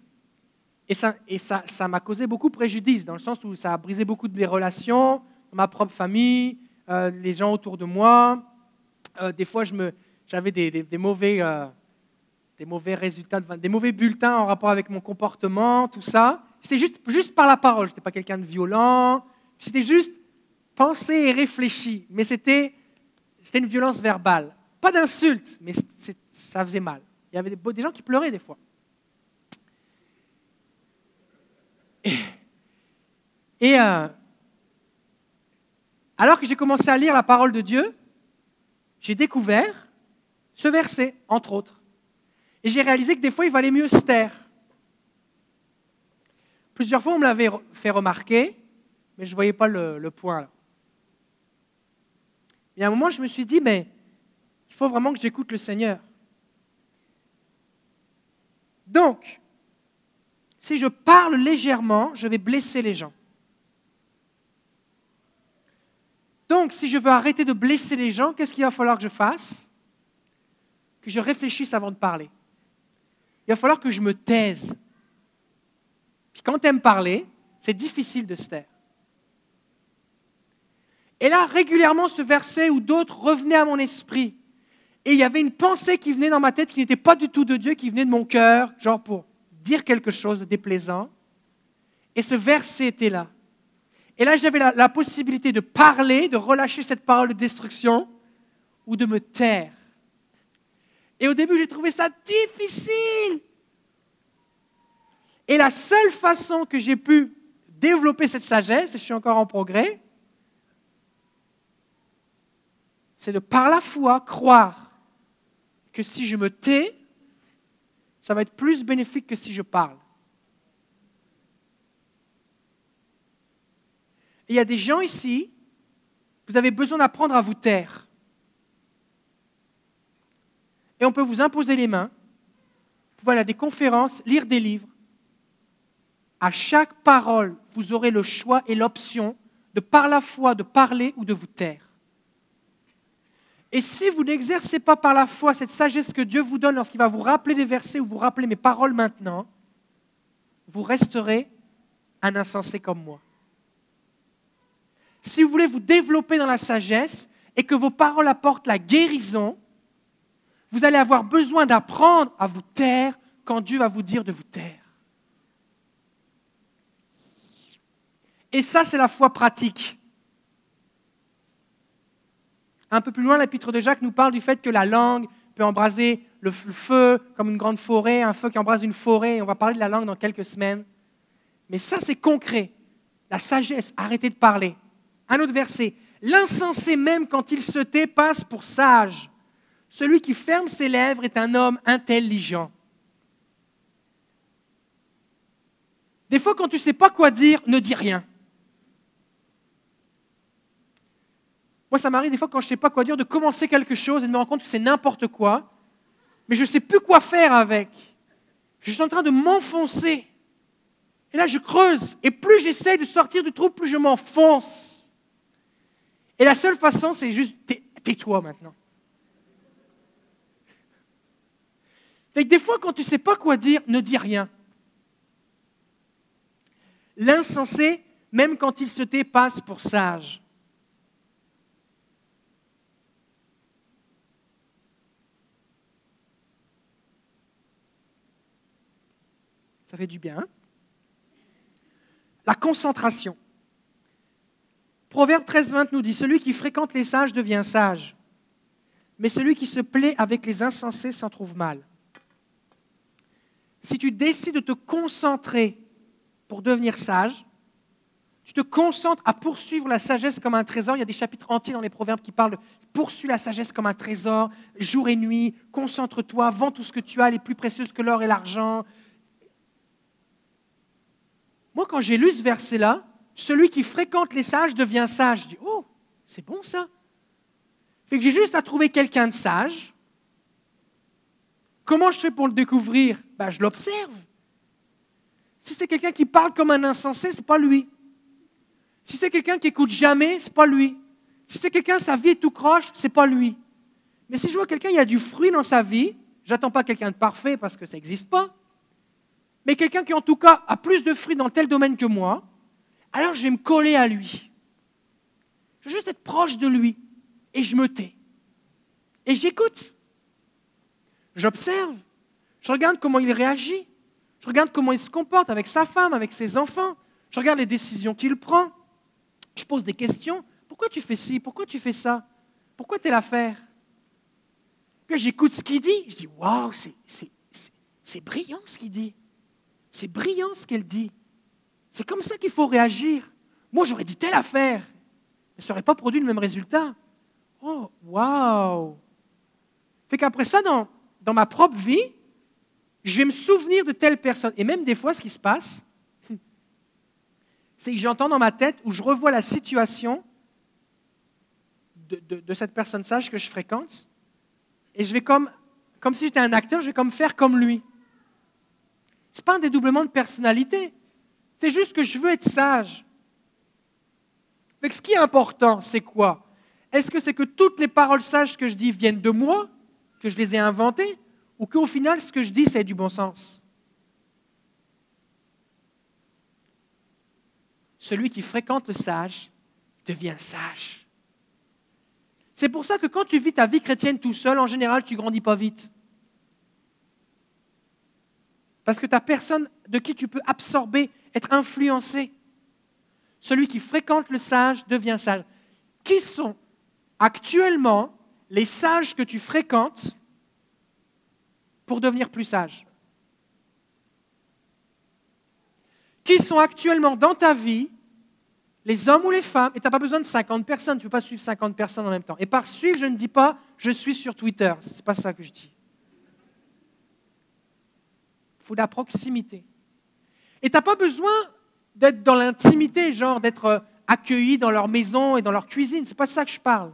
Et ça, et ça, ça m'a causé beaucoup de préjudice, dans le sens où ça a brisé beaucoup de mes relations, ma propre famille, euh, les gens autour de moi. Euh, des fois, j'avais des, mauvais, euh, des mauvais résultats, des mauvais bulletins en rapport avec mon comportement, tout ça. C'était juste, juste par la parole. Je n'étais pas quelqu'un de violent. C'était juste penser et réfléchir. Mais c'était, c'était une violence verbale. Pas d'insulte, mais ça faisait mal. Il y avait des, gens qui pleuraient des fois. Et, euh, alors que j'ai commencé à lire la parole de Dieu, j'ai découvert ce verset, entre autres. Et j'ai réalisé que des fois, il valait mieux se taire. Plusieurs fois, on me l'avait fait remarquer, mais je ne voyais pas le, point là. Et à un moment, je me suis dit, mais il faut vraiment que j'écoute le Seigneur. Donc, si je parle légèrement, je vais blesser les gens. Donc, si je veux arrêter de blesser les gens, qu'est-ce qu'il va falloir que je fasse? Que je réfléchisse avant de parler. Il va falloir que je me taise. Quand tu aimes parler, c'est difficile de se taire. Et là, régulièrement, ce verset ou d'autres revenaient à mon esprit. Et il y avait une pensée qui venait dans ma tête qui n'était pas du tout de Dieu, qui venait de mon cœur, genre pour dire quelque chose de déplaisant. Et ce verset était là. Et là, j'avais la, la, possibilité de parler, de relâcher cette parole de destruction ou de me taire. Et au début, j'ai trouvé ça difficile. Et la seule façon que j'ai pu développer cette sagesse, et je suis encore en progrès, c'est de par la foi croire que si je me tais, ça va être plus bénéfique que si je parle. il y a des gens ici, vous avez besoin d'apprendre à vous taire. Et on peut vous imposer les mains, vous pouvez aller à des conférences, lire des livres. À chaque parole, vous aurez le choix et l'option de par la foi de parler ou de vous taire. Et si vous n'exercez pas par la foi cette sagesse que Dieu vous donne lorsqu'il va vous rappeler des versets ou vous rappeler mes paroles maintenant, vous resterez un insensé comme moi si vous voulez vous développer dans la sagesse et que vos paroles apportent la guérison, vous allez avoir besoin d'apprendre à vous taire quand Dieu va vous dire de vous taire. Et ça, c'est la foi pratique. Un peu plus loin, l'épître de Jacques nous parle du fait que la langue peut embraser le feu comme une grande forêt, un feu qui embrase une forêt. On va parler de la langue dans quelques semaines. Mais ça, c'est concret. La sagesse, arrêtez de parler. Un autre verset. L'insensé même quand il se tait passe pour sage. Celui qui ferme ses lèvres est un homme intelligent. Des fois, quand tu ne sais pas quoi dire, ne dis rien. Moi, ça m'arrive des fois quand je ne sais pas quoi dire de commencer quelque chose et de me rendre compte que c'est n'importe quoi, mais je ne sais plus quoi faire avec. Je suis en train de m'enfoncer. Et là, je creuse. Et plus j'essaie de sortir du trou, plus je m'enfonce. Et la seule façon, c'est juste tais-toi maintenant. Fait des fois, quand tu ne sais pas quoi dire, ne dis rien. L'insensé, même quand il se tait, passe pour sage. Ça fait du bien. Hein? La concentration. Proverbe 13, 20 nous dit, Celui qui fréquente les sages devient sage, mais celui qui se plaît avec les insensés s'en trouve mal. Si tu décides de te concentrer pour devenir sage, tu te concentres à poursuivre la sagesse comme un trésor. Il y a des chapitres entiers dans les proverbes qui parlent de poursuis la sagesse comme un trésor, jour et nuit, concentre-toi, vends tout ce que tu as, les plus précieuses que l'or et l'argent. Moi, quand j'ai lu ce verset-là, celui qui fréquente les sages devient sage. Je dis, oh, c'est bon ça. Fait que j'ai juste à trouver quelqu'un de sage. Comment je fais pour le découvrir? Ben, Je l'observe. Si c'est quelqu'un qui parle comme un insensé, ce n'est pas lui. Si c'est quelqu'un qui écoute jamais, ce n'est pas lui. Si c'est quelqu'un, sa vie est tout croche, ce n'est pas lui. Mais si je vois quelqu'un, il a du fruit dans sa vie, j'attends pas quelqu'un de parfait parce que ça n'existe pas, mais quelqu'un qui en tout cas a plus de fruits dans tel domaine que moi, alors je vais me coller à lui. Je veux juste être proche de lui. Et je me tais. Et j'écoute. J'observe. Je regarde comment il réagit. Je regarde comment il se comporte avec sa femme, avec ses enfants. Je regarde les décisions qu'il prend. Je pose des questions. Pourquoi tu fais ci? Pourquoi tu fais ça? Pourquoi telle affaire? Puis j'écoute ce qu'il dit. Je dis Waouh, c'est brillant ce qu'il dit. C'est brillant ce qu'elle dit. C'est comme ça qu'il faut réagir. Moi, j'aurais dit telle affaire. Mais ça n'aurait pas produit le même résultat. Oh, waouh! Fait qu'après ça, dans, dans ma propre vie, je vais me souvenir de telle personne. Et même des fois, ce qui se passe, c'est que j'entends dans ma tête où je revois la situation de, de, cette personne sage que je fréquente. Et je vais comme, comme si j'étais un acteur, je vais comme faire comme lui. Ce n'est pas un dédoublement de personnalité. C'est juste que je veux être sage. ce qui est important, c'est quoi? Est-ce que c'est que toutes les paroles sages que je dis viennent de moi que je les ai inventés, ou qu'au final, ce que je dis, c'est du bon sens? Celui qui fréquente le sage devient sage. C'est pour ça que quand tu vis ta vie chrétienne tout seul, en général, tu grandis pas vite. Parce que tu n'as personne de qui tu peux absorber, être influencé. Celui qui fréquente le sage devient sage. Qui sont actuellement les sages que tu fréquentes pour devenir plus sage? Qui sont actuellement dans ta vie les hommes ou les femmes, et tu n'as pas besoin de 50 personnes, tu ne peux pas suivre 50 personnes en même temps. Et par suivre, je ne dis pas je suis sur Twitter, ce n'est pas ça que je dis. Faut de la proximité. Et tu n'as pas besoin d'être dans l'intimité, genre d'être euh, accueilli dans leur maison et dans leur cuisine, ce n'est pas ça que je parle.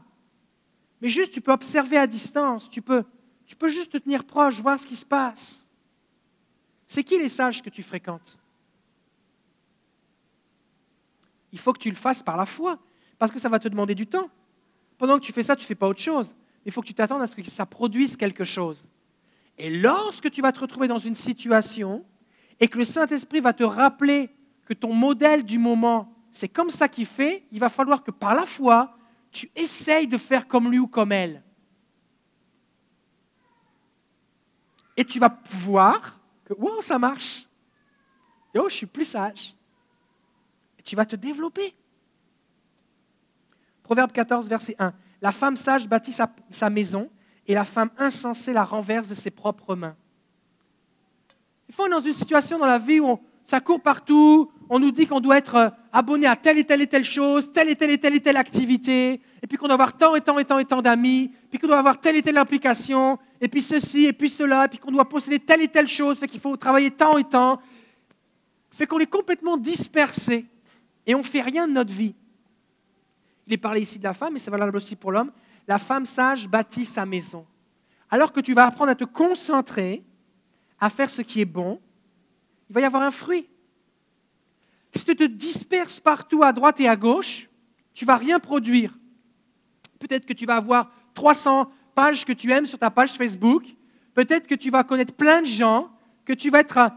Mais juste, tu peux observer à distance, tu peux, tu peux juste te tenir proche, voir ce qui se passe. C'est qui les sages que tu fréquentes? Il faut que tu le fasses par la foi, parce que ça va te demander du temps. Pendant que tu fais ça, tu ne fais pas autre chose. Il faut que tu t'attendes à ce que ça produise quelque chose. Et lorsque tu vas te retrouver dans une situation et que le Saint-Esprit va te rappeler que ton modèle du moment, c'est comme ça qu'il fait, il va falloir que par la foi, tu essayes de faire comme lui ou comme elle. Et tu vas voir que, wow, ça marche. Oh, je suis plus sage tu vas te développer. Proverbe 14, verset 1. La femme sage bâtit sa, maison et la femme insensée la renverse de ses propres mains. Il faut dans une situation dans la vie où ça court partout, on nous dit qu'on doit être euh, abonné à telle et telle et telle chose, telle et telle et telle et telle activité, et puis qu'on doit avoir tant et tant et tant et tant d'amis, puis qu'on doit avoir telle et telle application, et puis ceci et puis cela, et puis qu'on doit posséder telle et telle chose, fait qu'il faut travailler tant et tant, fait qu'on est complètement dispersé et on ne fait rien de notre vie. Il est parlé ici de la femme, mais c'est valable aussi pour l'homme. La femme sage bâtit sa maison. Alors que tu vas apprendre à te concentrer, à faire ce qui est bon, il va y avoir un fruit. Si tu te disperses partout à droite et à gauche, tu vas rien produire. Peut-être que tu vas avoir 300 pages que tu aimes sur ta page Facebook. Peut-être que tu vas connaître plein de gens, que tu vas être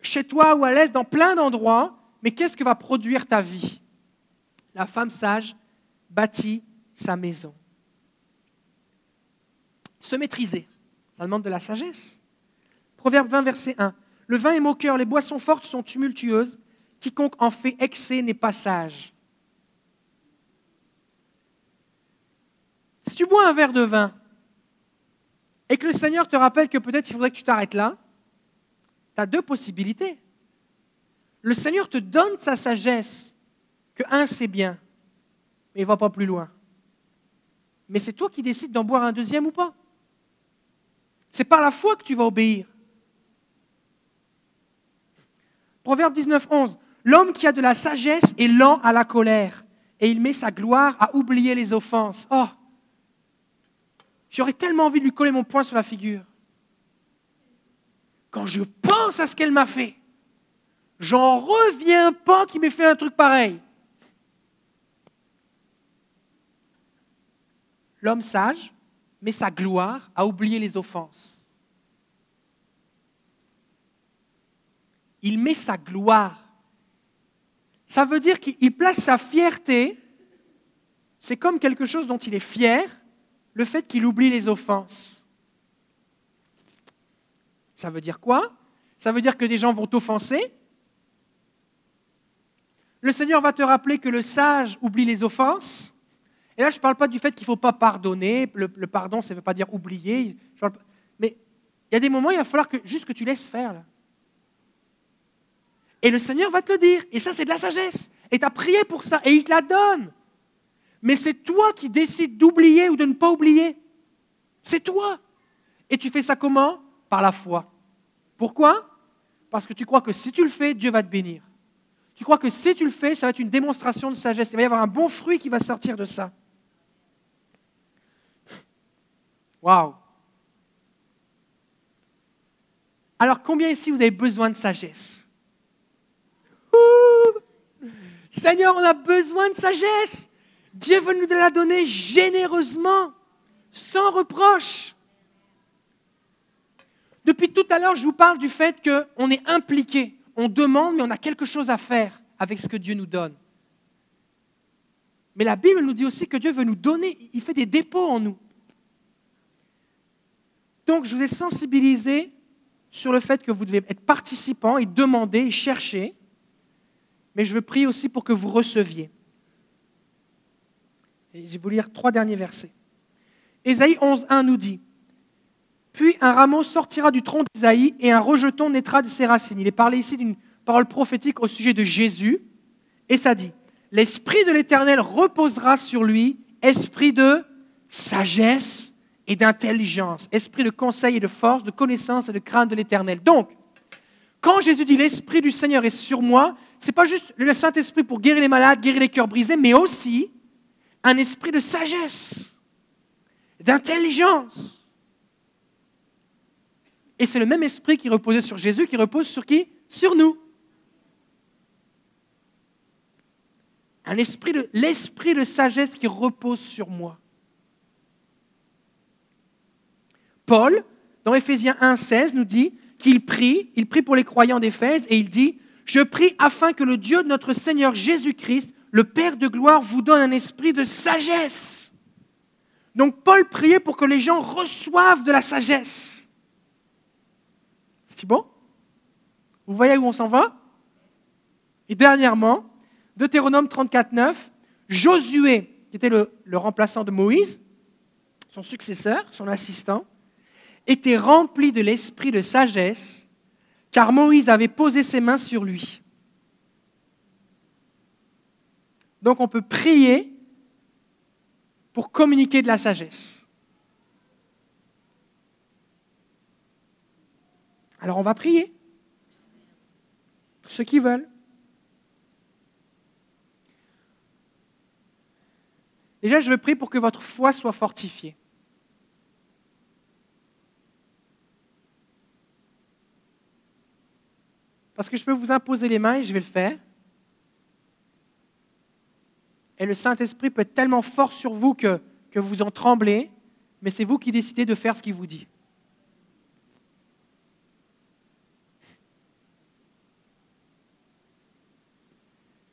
chez toi ou à l'aise dans plein d'endroits, mais qu'est-ce que va produire ta vie? La femme sage bâtit sa maison. Se maîtriser, ça demande de la sagesse. Proverbe 20, verset 1. Le vin est moqueur, les boissons fortes sont tumultueuses. Quiconque en fait excès n'est pas sage. Si tu bois un verre de vin et que le Seigneur te rappelle que peut-être il faudrait que tu t'arrêtes là, tu as deux possibilités. Le Seigneur te donne sa sagesse, que un, c'est bien, mais il ne va pas plus loin. Mais c'est toi qui décides d'en boire un deuxième ou pas. C'est par la foi que tu vas obéir. Proverbe 19, 11. L'homme qui a de la sagesse est lent à la colère, et il met sa gloire à oublier les offenses. Oh, j'aurais tellement envie de lui coller mon poing sur la figure. Quand je pense à ce qu'elle m'a fait, J'en reviens pas qu'il m'ait fait un truc pareil. L'homme sage met sa gloire à oublier les offenses. Il met sa gloire. Ça veut dire qu'il place sa fierté. C'est comme quelque chose dont il est fier, le fait qu'il oublie les offenses. Ça veut dire quoi? Ça veut dire que des gens vont t'offenser, le Seigneur va te rappeler que le sage oublie les offenses. Et là, je ne parle pas du fait qu'il ne faut pas pardonner. Le, pardon, ça ne veut pas dire oublier. Mais il y a des moments, il va falloir que, juste que tu laisses faire. Et le Seigneur va te le dire. Et ça, c'est de la sagesse. Et tu as prié pour ça. Et il te la donne. Mais c'est toi qui décides d'oublier ou de ne pas oublier. C'est toi. Et tu fais ça comment? Par la foi. Pourquoi? Parce que tu crois que si tu le fais, Dieu va te bénir. Tu crois que si tu le fais, ça va être une démonstration de sagesse. Il va y avoir un bon fruit qui va sortir de ça. Waouh! Alors, combien ici vous avez besoin de sagesse? Seigneur, on a besoin de sagesse. Dieu veut nous la donner généreusement, sans reproche. Depuis tout à l'heure, je vous parle du fait qu'on est impliqué. On demande, mais on a quelque chose à faire avec ce que Dieu nous donne. Mais la Bible nous dit aussi que Dieu veut nous donner, il fait des dépôts en nous. Donc, je vous ai sensibilisé sur le fait que vous devez être participant et demander et chercher, mais je veux prier aussi pour que vous receviez. Je vais vous lire trois derniers versets. Ésaïe 11.1 nous dit Puis un rameau sortira du tronc d'Ésaïe et un rejeton naîtra de ses racines. Il est parlé ici d'une parole prophétique au sujet de Jésus, et ça dit L'Esprit de l'Éternel reposera sur lui, esprit de sagesse et d'intelligence, esprit de conseil et de force, de connaissance et de crainte de l'Éternel. Donc, quand Jésus dit l'Esprit du Seigneur est sur moi, ce n'est pas juste le Saint-Esprit pour guérir les malades, guérir les cœurs brisés, mais aussi un esprit de sagesse, d'intelligence. Et c'est le même esprit qui reposait sur Jésus qui repose sur qui? Sur nous. Un esprit l'esprit de sagesse qui repose sur moi. Paul, dans Éphésiens 1,16, nous dit qu'il prie, il prie pour les croyants d'Éphèse et il dit Je prie afin que le Dieu de notre Seigneur Jésus-Christ, le Père de gloire, vous donne un esprit de sagesse. Donc Paul priait pour que les gens reçoivent de la sagesse. C'est bon? Vous voyez où on s'en va? Et dernièrement, Deutéronome 34, 9, Josué, qui était le, le remplaçant de Moïse, son successeur, son assistant, était rempli de l'esprit de sagesse, car Moïse avait posé ses mains sur lui. Donc on peut prier pour communiquer de la sagesse. Alors on va prier. Pour ceux qui veulent. Déjà, je veux prier pour que votre foi soit fortifiée. Parce que je peux vous imposer les mains et je vais le faire. Et le Saint-Esprit peut être tellement fort sur vous que, que vous en tremblez, mais c'est vous qui décidez de faire ce qu'il vous dit.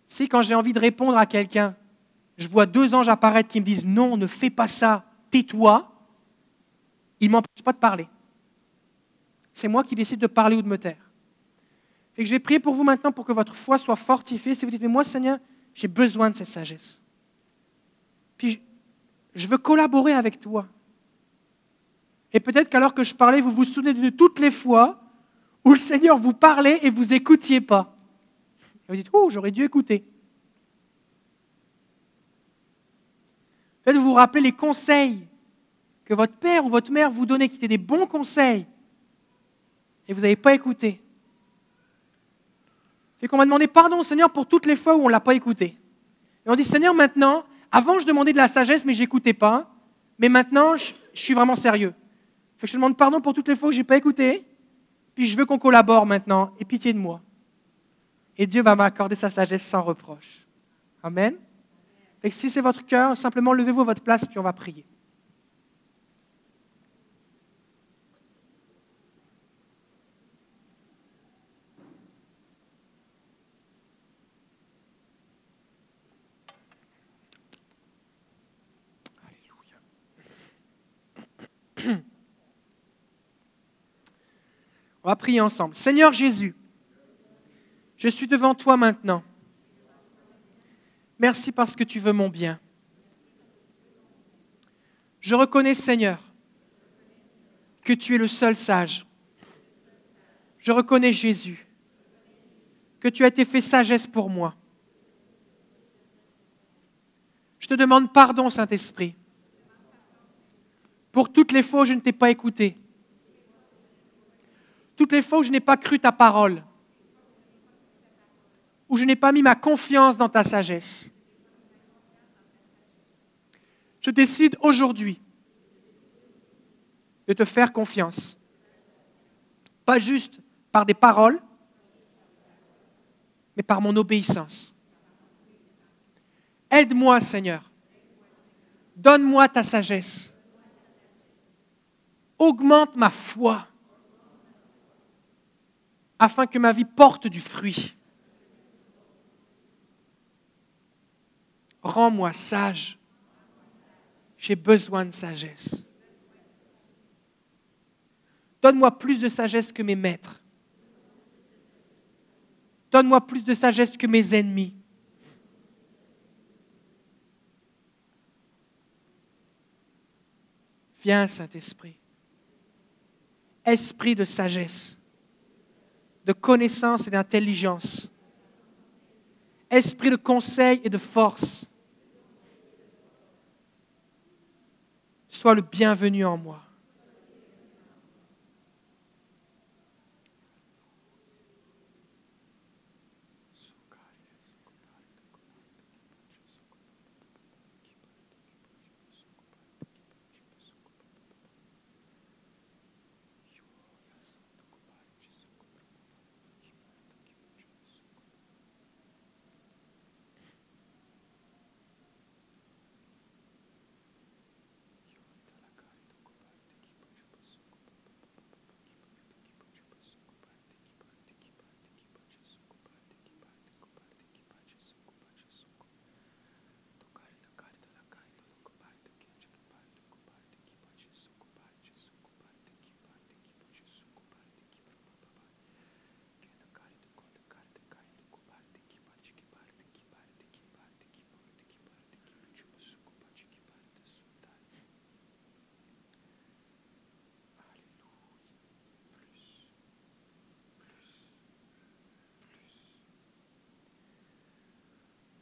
Si quand j'ai envie de répondre à quelqu'un, je vois deux anges apparaître qui me disent non, ne fais pas ça, tais-toi, ils ne m'empêchent pas de parler. C'est moi qui décide de parler ou de me taire. Et que je vais prier pour vous maintenant pour que votre foi soit fortifiée. Si vous dites, mais moi, Seigneur, j'ai besoin de cette sagesse. Puis, je veux collaborer avec toi. Et peut-être qu'alors que je parlais, vous vous souvenez de toutes les fois où le Seigneur vous parlait et vous écoutiez pas. Et vous dites, oh, j'aurais dû écouter. Peut-être vous vous rappelez les conseils que votre père ou votre mère vous donnait, qui étaient des bons conseils, et vous n'avez pas écouté. Fait qu'on m'a demandé pardon, Seigneur, pour toutes les fois où on ne l'a pas écouté. Et on dit, Seigneur, maintenant, avant, je demandais de la sagesse, mais je n'écoutais pas. Mais maintenant, je, suis vraiment sérieux. Fait que je te demande pardon pour toutes les fois où je n'ai pas écouté. Puis je veux qu'on collabore maintenant. Et pitié de moi. Et Dieu va m'accorder sa sagesse sans reproche. Amen. Fait que si c'est votre cœur, simplement levez-vous à votre place, puis on va prier. On va prier ensemble. Seigneur Jésus, je suis devant toi maintenant. Merci parce que tu veux mon bien. Je reconnais, Seigneur, que tu es le seul sage. Je reconnais, Jésus, que tu as été fait sagesse pour moi. Je te demande pardon, Saint-Esprit, pour toutes les fois où je ne t'ai pas écouté, toutes les fois où je n'ai pas cru ta parole, où je n'ai pas mis ma confiance dans ta sagesse. Je décide aujourd'hui de te faire confiance, pas juste par des paroles, mais par mon obéissance. Aide-moi, Seigneur. Donne-moi ta sagesse augmente ma foi afin que ma vie porte du fruit. Rends-moi sage. J'ai besoin de sagesse. Donne-moi plus de sagesse que mes maîtres. Donne-moi plus de sagesse que mes ennemis. Viens, Saint-Esprit. Esprit de sagesse, de connaissance et d'intelligence. Esprit de conseil et de force. Sois le bienvenu en moi.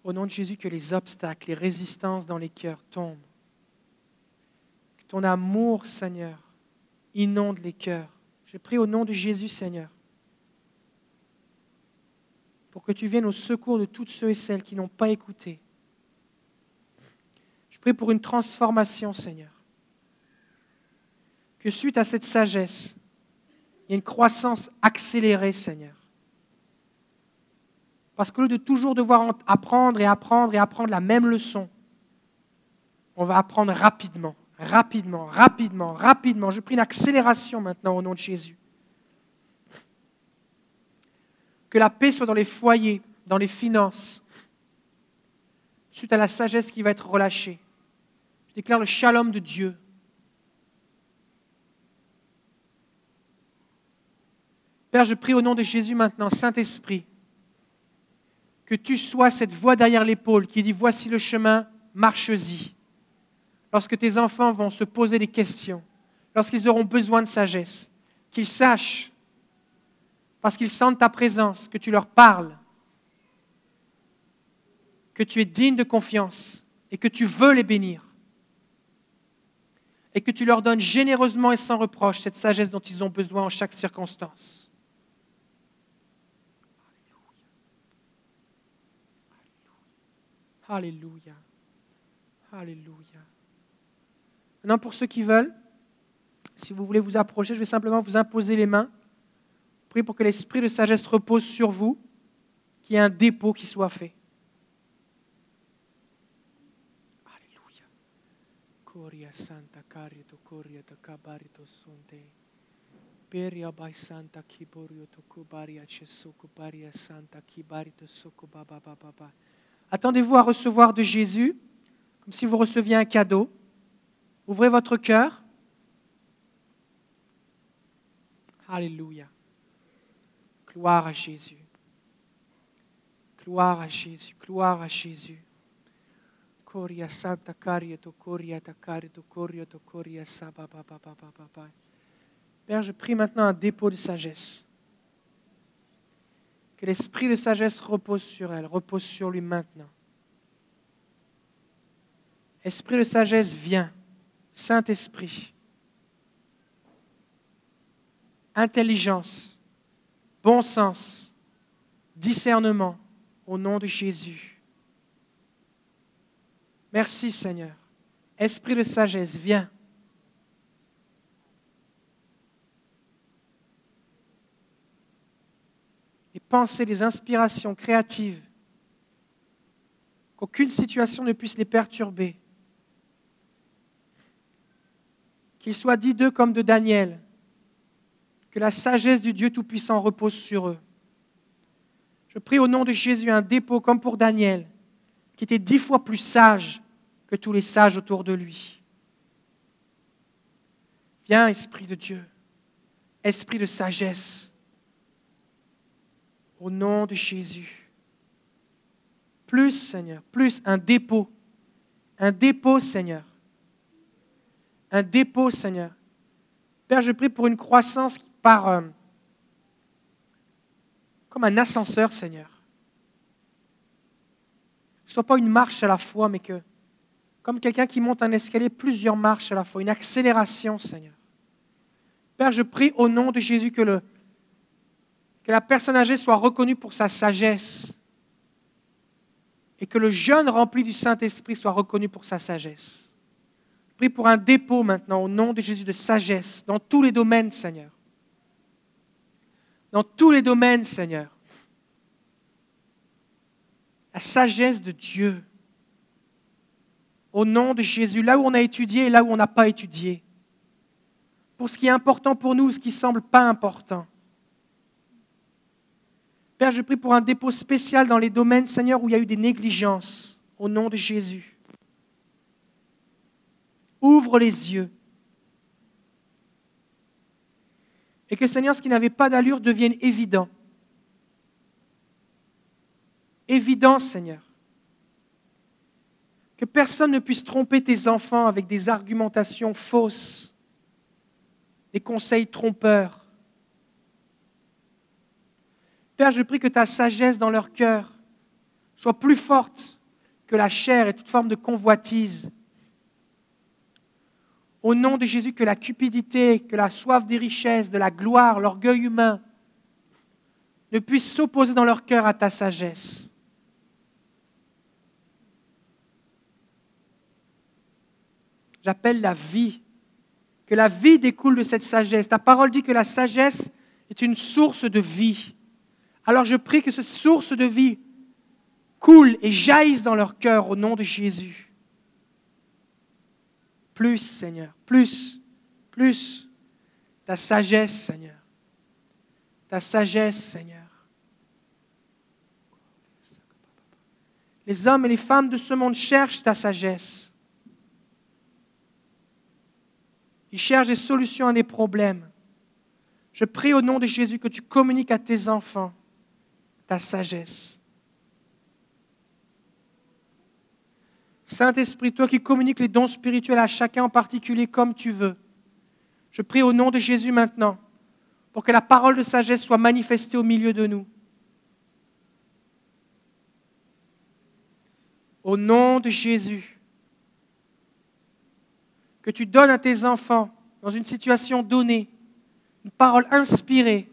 Au nom de Jésus, que les obstacles, les résistances dans les cœurs tombent. Que ton amour, Seigneur, inonde les cœurs. Je prie au nom de Jésus, Seigneur, pour que tu viennes au secours de toutes ceux et celles qui n'ont pas écouté. Je prie pour une transformation, Seigneur. Que suite à cette sagesse, il y ait une croissance accélérée, Seigneur. Parce que lieu de toujours devoir apprendre et apprendre et apprendre la même leçon, on va apprendre rapidement, rapidement, rapidement, rapidement. Je prie une accélération maintenant au nom de Jésus. Que la paix soit dans les foyers, dans les finances, suite à la sagesse qui va être relâchée. Je déclare le shalom de Dieu. Père, je prie au nom de Jésus maintenant, Saint-Esprit, que tu sois cette voix derrière l'épaule qui dit voici le chemin, marche-y. Lorsque tes enfants vont se poser des questions, lorsqu'ils auront besoin de sagesse, qu'ils sachent, parce qu'ils sentent ta présence, que tu leur parles, que tu es digne de confiance et que tu veux les bénir. Et que tu leur donnes généreusement et sans reproche cette sagesse dont ils ont besoin en chaque circonstance. Alléluia. Alléluia. Maintenant, pour ceux qui veulent, si vous voulez vous approcher, je vais simplement vous imposer les mains. Priez pour que l'esprit de sagesse repose sur vous, qu'il y ait un dépôt qui soit fait. Alléluia. Coria Santa Carito, Cabarito Sonte. Peria Bai Santa Kiborio Tokubaria Chesuku Baria Santa Kibarito Soko Baba Baba Baba. Attendez-vous à recevoir de Jésus, comme si vous receviez un cadeau. Ouvrez votre cœur. Alléluia. Gloire à Jésus. Gloire à Jésus. Gloire à Jésus. Coria Santa Coria Père, je prie maintenant un dépôt de sagesse. Que l'esprit de sagesse repose sur elle, repose sur lui maintenant. Esprit de sagesse, viens. Saint-Esprit. Intelligence, bon sens, discernement, au nom de Jésus. Merci Seigneur. Esprit de sagesse, viens. Pensées, des inspirations créatives, qu'aucune situation ne puisse les perturber. Qu'il soit dit d'eux comme de Daniel, que la sagesse du Dieu Tout-Puissant repose sur eux. Je prie au nom de Jésus un dépôt comme pour Daniel, qui était dix fois plus sage que tous les sages autour de lui. Viens, Esprit de Dieu, Esprit de sagesse, au nom de Jésus. Plus, Seigneur, plus un dépôt, un dépôt, Seigneur, un dépôt, Seigneur. Père, je prie pour une croissance qui part euh, comme un ascenseur, Seigneur. Soit pas une marche à la fois, mais que, comme quelqu'un qui monte un escalier, plusieurs marches à la fois, une accélération, Seigneur. Père, je prie au nom de Jésus que, le, que la personne âgée soit reconnue pour sa sagesse et que le jeune rempli du Saint-Esprit soit reconnu pour sa sagesse. Je prie pour un dépôt maintenant au nom de Jésus de sagesse dans tous les domaines, Seigneur. Dans tous les domaines, Seigneur. La sagesse de Dieu. Au nom de Jésus, là où on a étudié et là où on n'a pas étudié pour ce qui est important pour nous, ce qui semble pas important. Père, je prie pour un dépôt spécial dans les domaines, Seigneur, où il y a eu des négligences, au nom de Jésus. Ouvre les yeux. Et que, Seigneur, ce qui n'avait pas d'allure devienne évident. Évident, Seigneur. Que personne ne puisse tromper tes enfants avec des argumentations fausses des conseils trompeurs. Père, je prie que ta sagesse dans leur cœur soit plus forte que la chair et toute forme de convoitise. Au nom de Jésus, que la cupidité, que la soif des richesses, de la gloire, l'orgueil humain ne puissent s'opposer dans leur cœur à ta sagesse. J'appelle la vie que la vie découle de cette sagesse. Ta parole dit que la sagesse est une source de vie. Alors je prie que cette source de vie coule et jaillisse dans leur cœur au nom de Jésus. Plus, Seigneur, plus, plus. Ta sagesse, Seigneur. Ta sagesse, Seigneur. Les hommes et les femmes de ce monde cherchent ta sagesse. Ils cherchent des solutions à des problèmes. Je prie au nom de Jésus que tu communiques à tes enfants ta sagesse. Saint-Esprit, toi qui communiques les dons spirituels à chacun en particulier comme tu veux, je prie au nom de Jésus maintenant pour que la parole de sagesse soit manifestée au milieu de nous. Au nom de Jésus que tu donnes à tes enfants dans une situation donnée, une parole inspirée,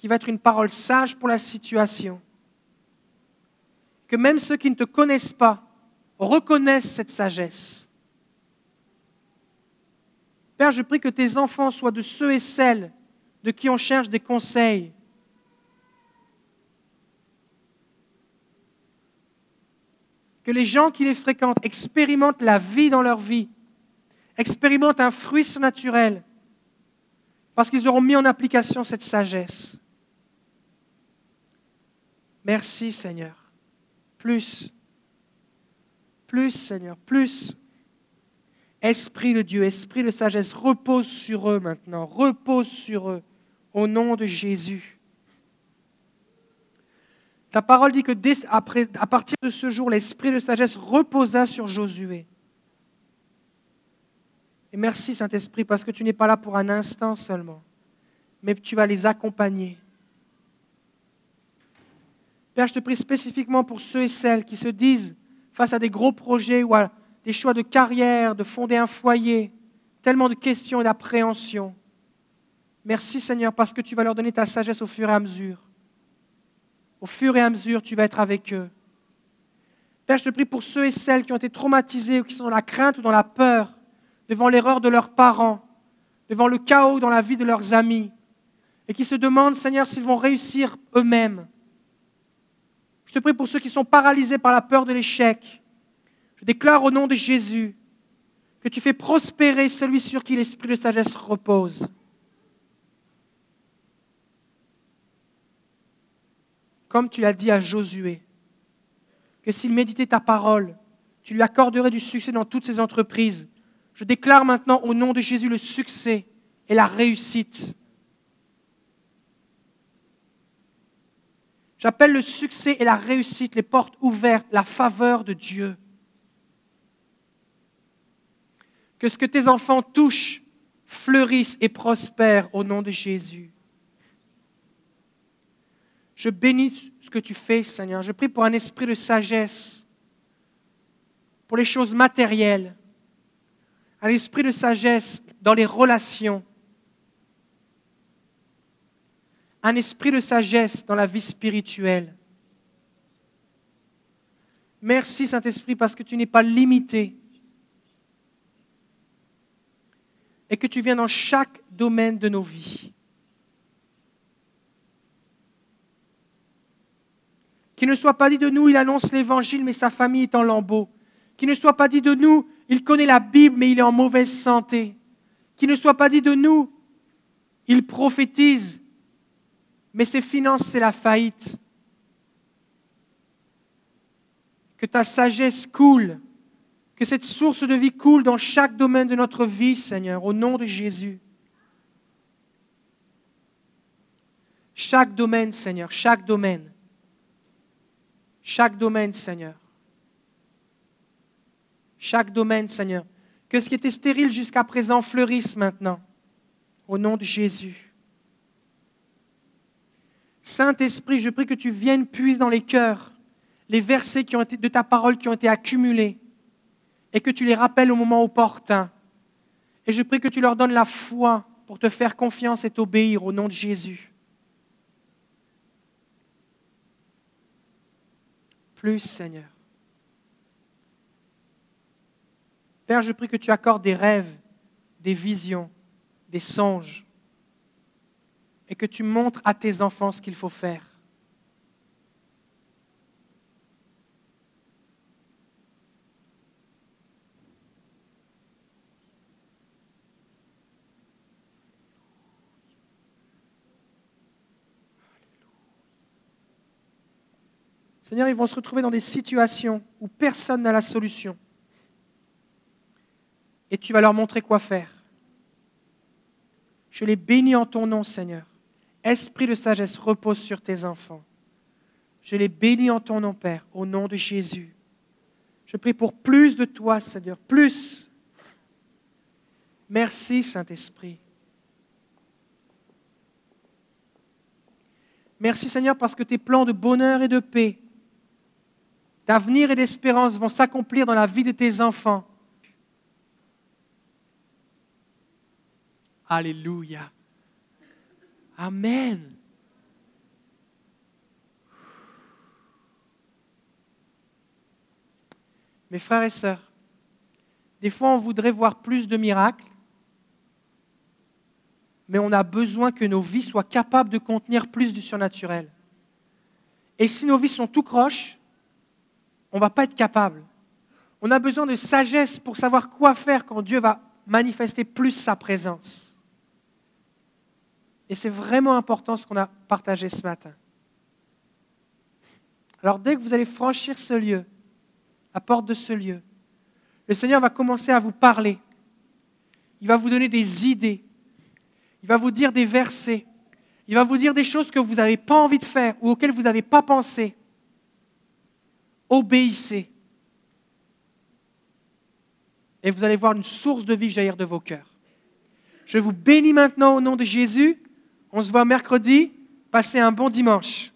qui va être une parole sage pour la situation. Que même ceux qui ne te connaissent pas reconnaissent cette sagesse. Père, je prie que tes enfants soient de ceux et celles de qui on cherche des conseils. Que les gens qui les fréquentent expérimentent la vie dans leur vie expérimentent un fruit surnaturel parce qu'ils auront mis en application cette sagesse. Merci Seigneur. Plus, plus Seigneur, plus. Esprit de Dieu, esprit de sagesse, repose sur eux maintenant, repose sur eux au nom de Jésus. Ta parole dit que à partir de ce jour, l'esprit de sagesse reposa sur Josué. Et merci Saint-Esprit parce que tu n'es pas là pour un instant seulement, mais tu vas les accompagner. Père, je te prie spécifiquement pour ceux et celles qui se disent face à des gros projets ou à des choix de carrière, de fonder un foyer, tellement de questions et d'appréhensions. Merci Seigneur parce que tu vas leur donner ta sagesse au fur et à mesure. Au fur et à mesure, tu vas être avec eux. Père, je te prie pour ceux et celles qui ont été traumatisés ou qui sont dans la crainte ou dans la peur devant l'erreur de leurs parents, devant le chaos dans la vie de leurs amis, et qui se demandent, Seigneur, s'ils vont réussir eux-mêmes. Je te prie pour ceux qui sont paralysés par la peur de l'échec. Je déclare au nom de Jésus que tu fais prospérer celui sur qui l'esprit de sagesse repose. Comme tu l'as dit à Josué, que s'il méditait ta parole, tu lui accorderais du succès dans toutes ses entreprises. Je déclare maintenant au nom de Jésus le succès et la réussite. J'appelle le succès et la réussite, les portes ouvertes, la faveur de Dieu. Que ce que tes enfants touchent fleurisse et prospère au nom de Jésus. Je bénis ce que tu fais, Seigneur. Je prie pour un esprit de sagesse, pour les choses matérielles, un esprit de sagesse dans les relations, un esprit de sagesse dans la vie spirituelle. Merci Saint-Esprit parce que tu n'es pas limité et que tu viens dans chaque domaine de nos vies. Qu'il ne soit pas dit de nous, il annonce l'évangile, mais sa famille est en lambeaux. Qu'il ne soit pas dit de nous, il connaît la Bible, mais il est en mauvaise santé. Qu'il ne soit pas dit de nous, il prophétise, mais ses finances, c'est la faillite. Que ta sagesse coule, que cette source de vie coule dans chaque domaine de notre vie, Seigneur, au nom de Jésus. Chaque domaine, Seigneur, chaque domaine. Chaque domaine, Seigneur. Chaque domaine, Seigneur. Que ce qui était stérile jusqu'à présent fleurisse maintenant. Au nom de Jésus. Saint-Esprit, je prie que tu viennes puiser dans les cœurs les versets de ta parole qui ont été accumulés et que tu les rappelles au moment opportun. Et je prie que tu leur donnes la foi pour te faire confiance et t'obéir au nom de Jésus. plus, Seigneur. Père, je prie que tu accordes des rêves, des visions, des songes, et que tu montres à tes enfants ce qu'il faut faire. Seigneur, ils vont se retrouver dans des situations où personne n'a la solution. Et tu vas leur montrer quoi faire. Je les bénis en ton nom, Seigneur. Esprit de sagesse repose sur tes enfants. Je les bénis en ton nom, Père, au nom de Jésus. Je prie pour plus de toi, Seigneur, plus. Merci, Saint-Esprit. Merci, Seigneur, parce que tes plans de bonheur et de paix d'avenir et d'espérance vont s'accomplir dans la vie de tes enfants. Alléluia. Amen. Mes frères et sœurs, des fois on voudrait voir plus de miracles, mais on a besoin que nos vies soient capables de contenir plus du surnaturel. Et si nos vies sont tout croches, on ne va pas être capable. On a besoin de sagesse pour savoir quoi faire quand Dieu va manifester plus sa présence. Et c'est vraiment important ce qu'on a partagé ce matin. Alors dès que vous allez franchir ce lieu, la porte de ce lieu, le Seigneur va commencer à vous parler. Il va vous donner des idées. Il va vous dire des versets. Il va vous dire des choses que vous n'avez pas envie de faire ou auxquelles vous n'avez pas pensé obéissez. Et vous allez voir une source de vie jaillir de vos cœurs. Je vous bénis maintenant au nom de Jésus. On se voit mercredi. Passez un bon dimanche.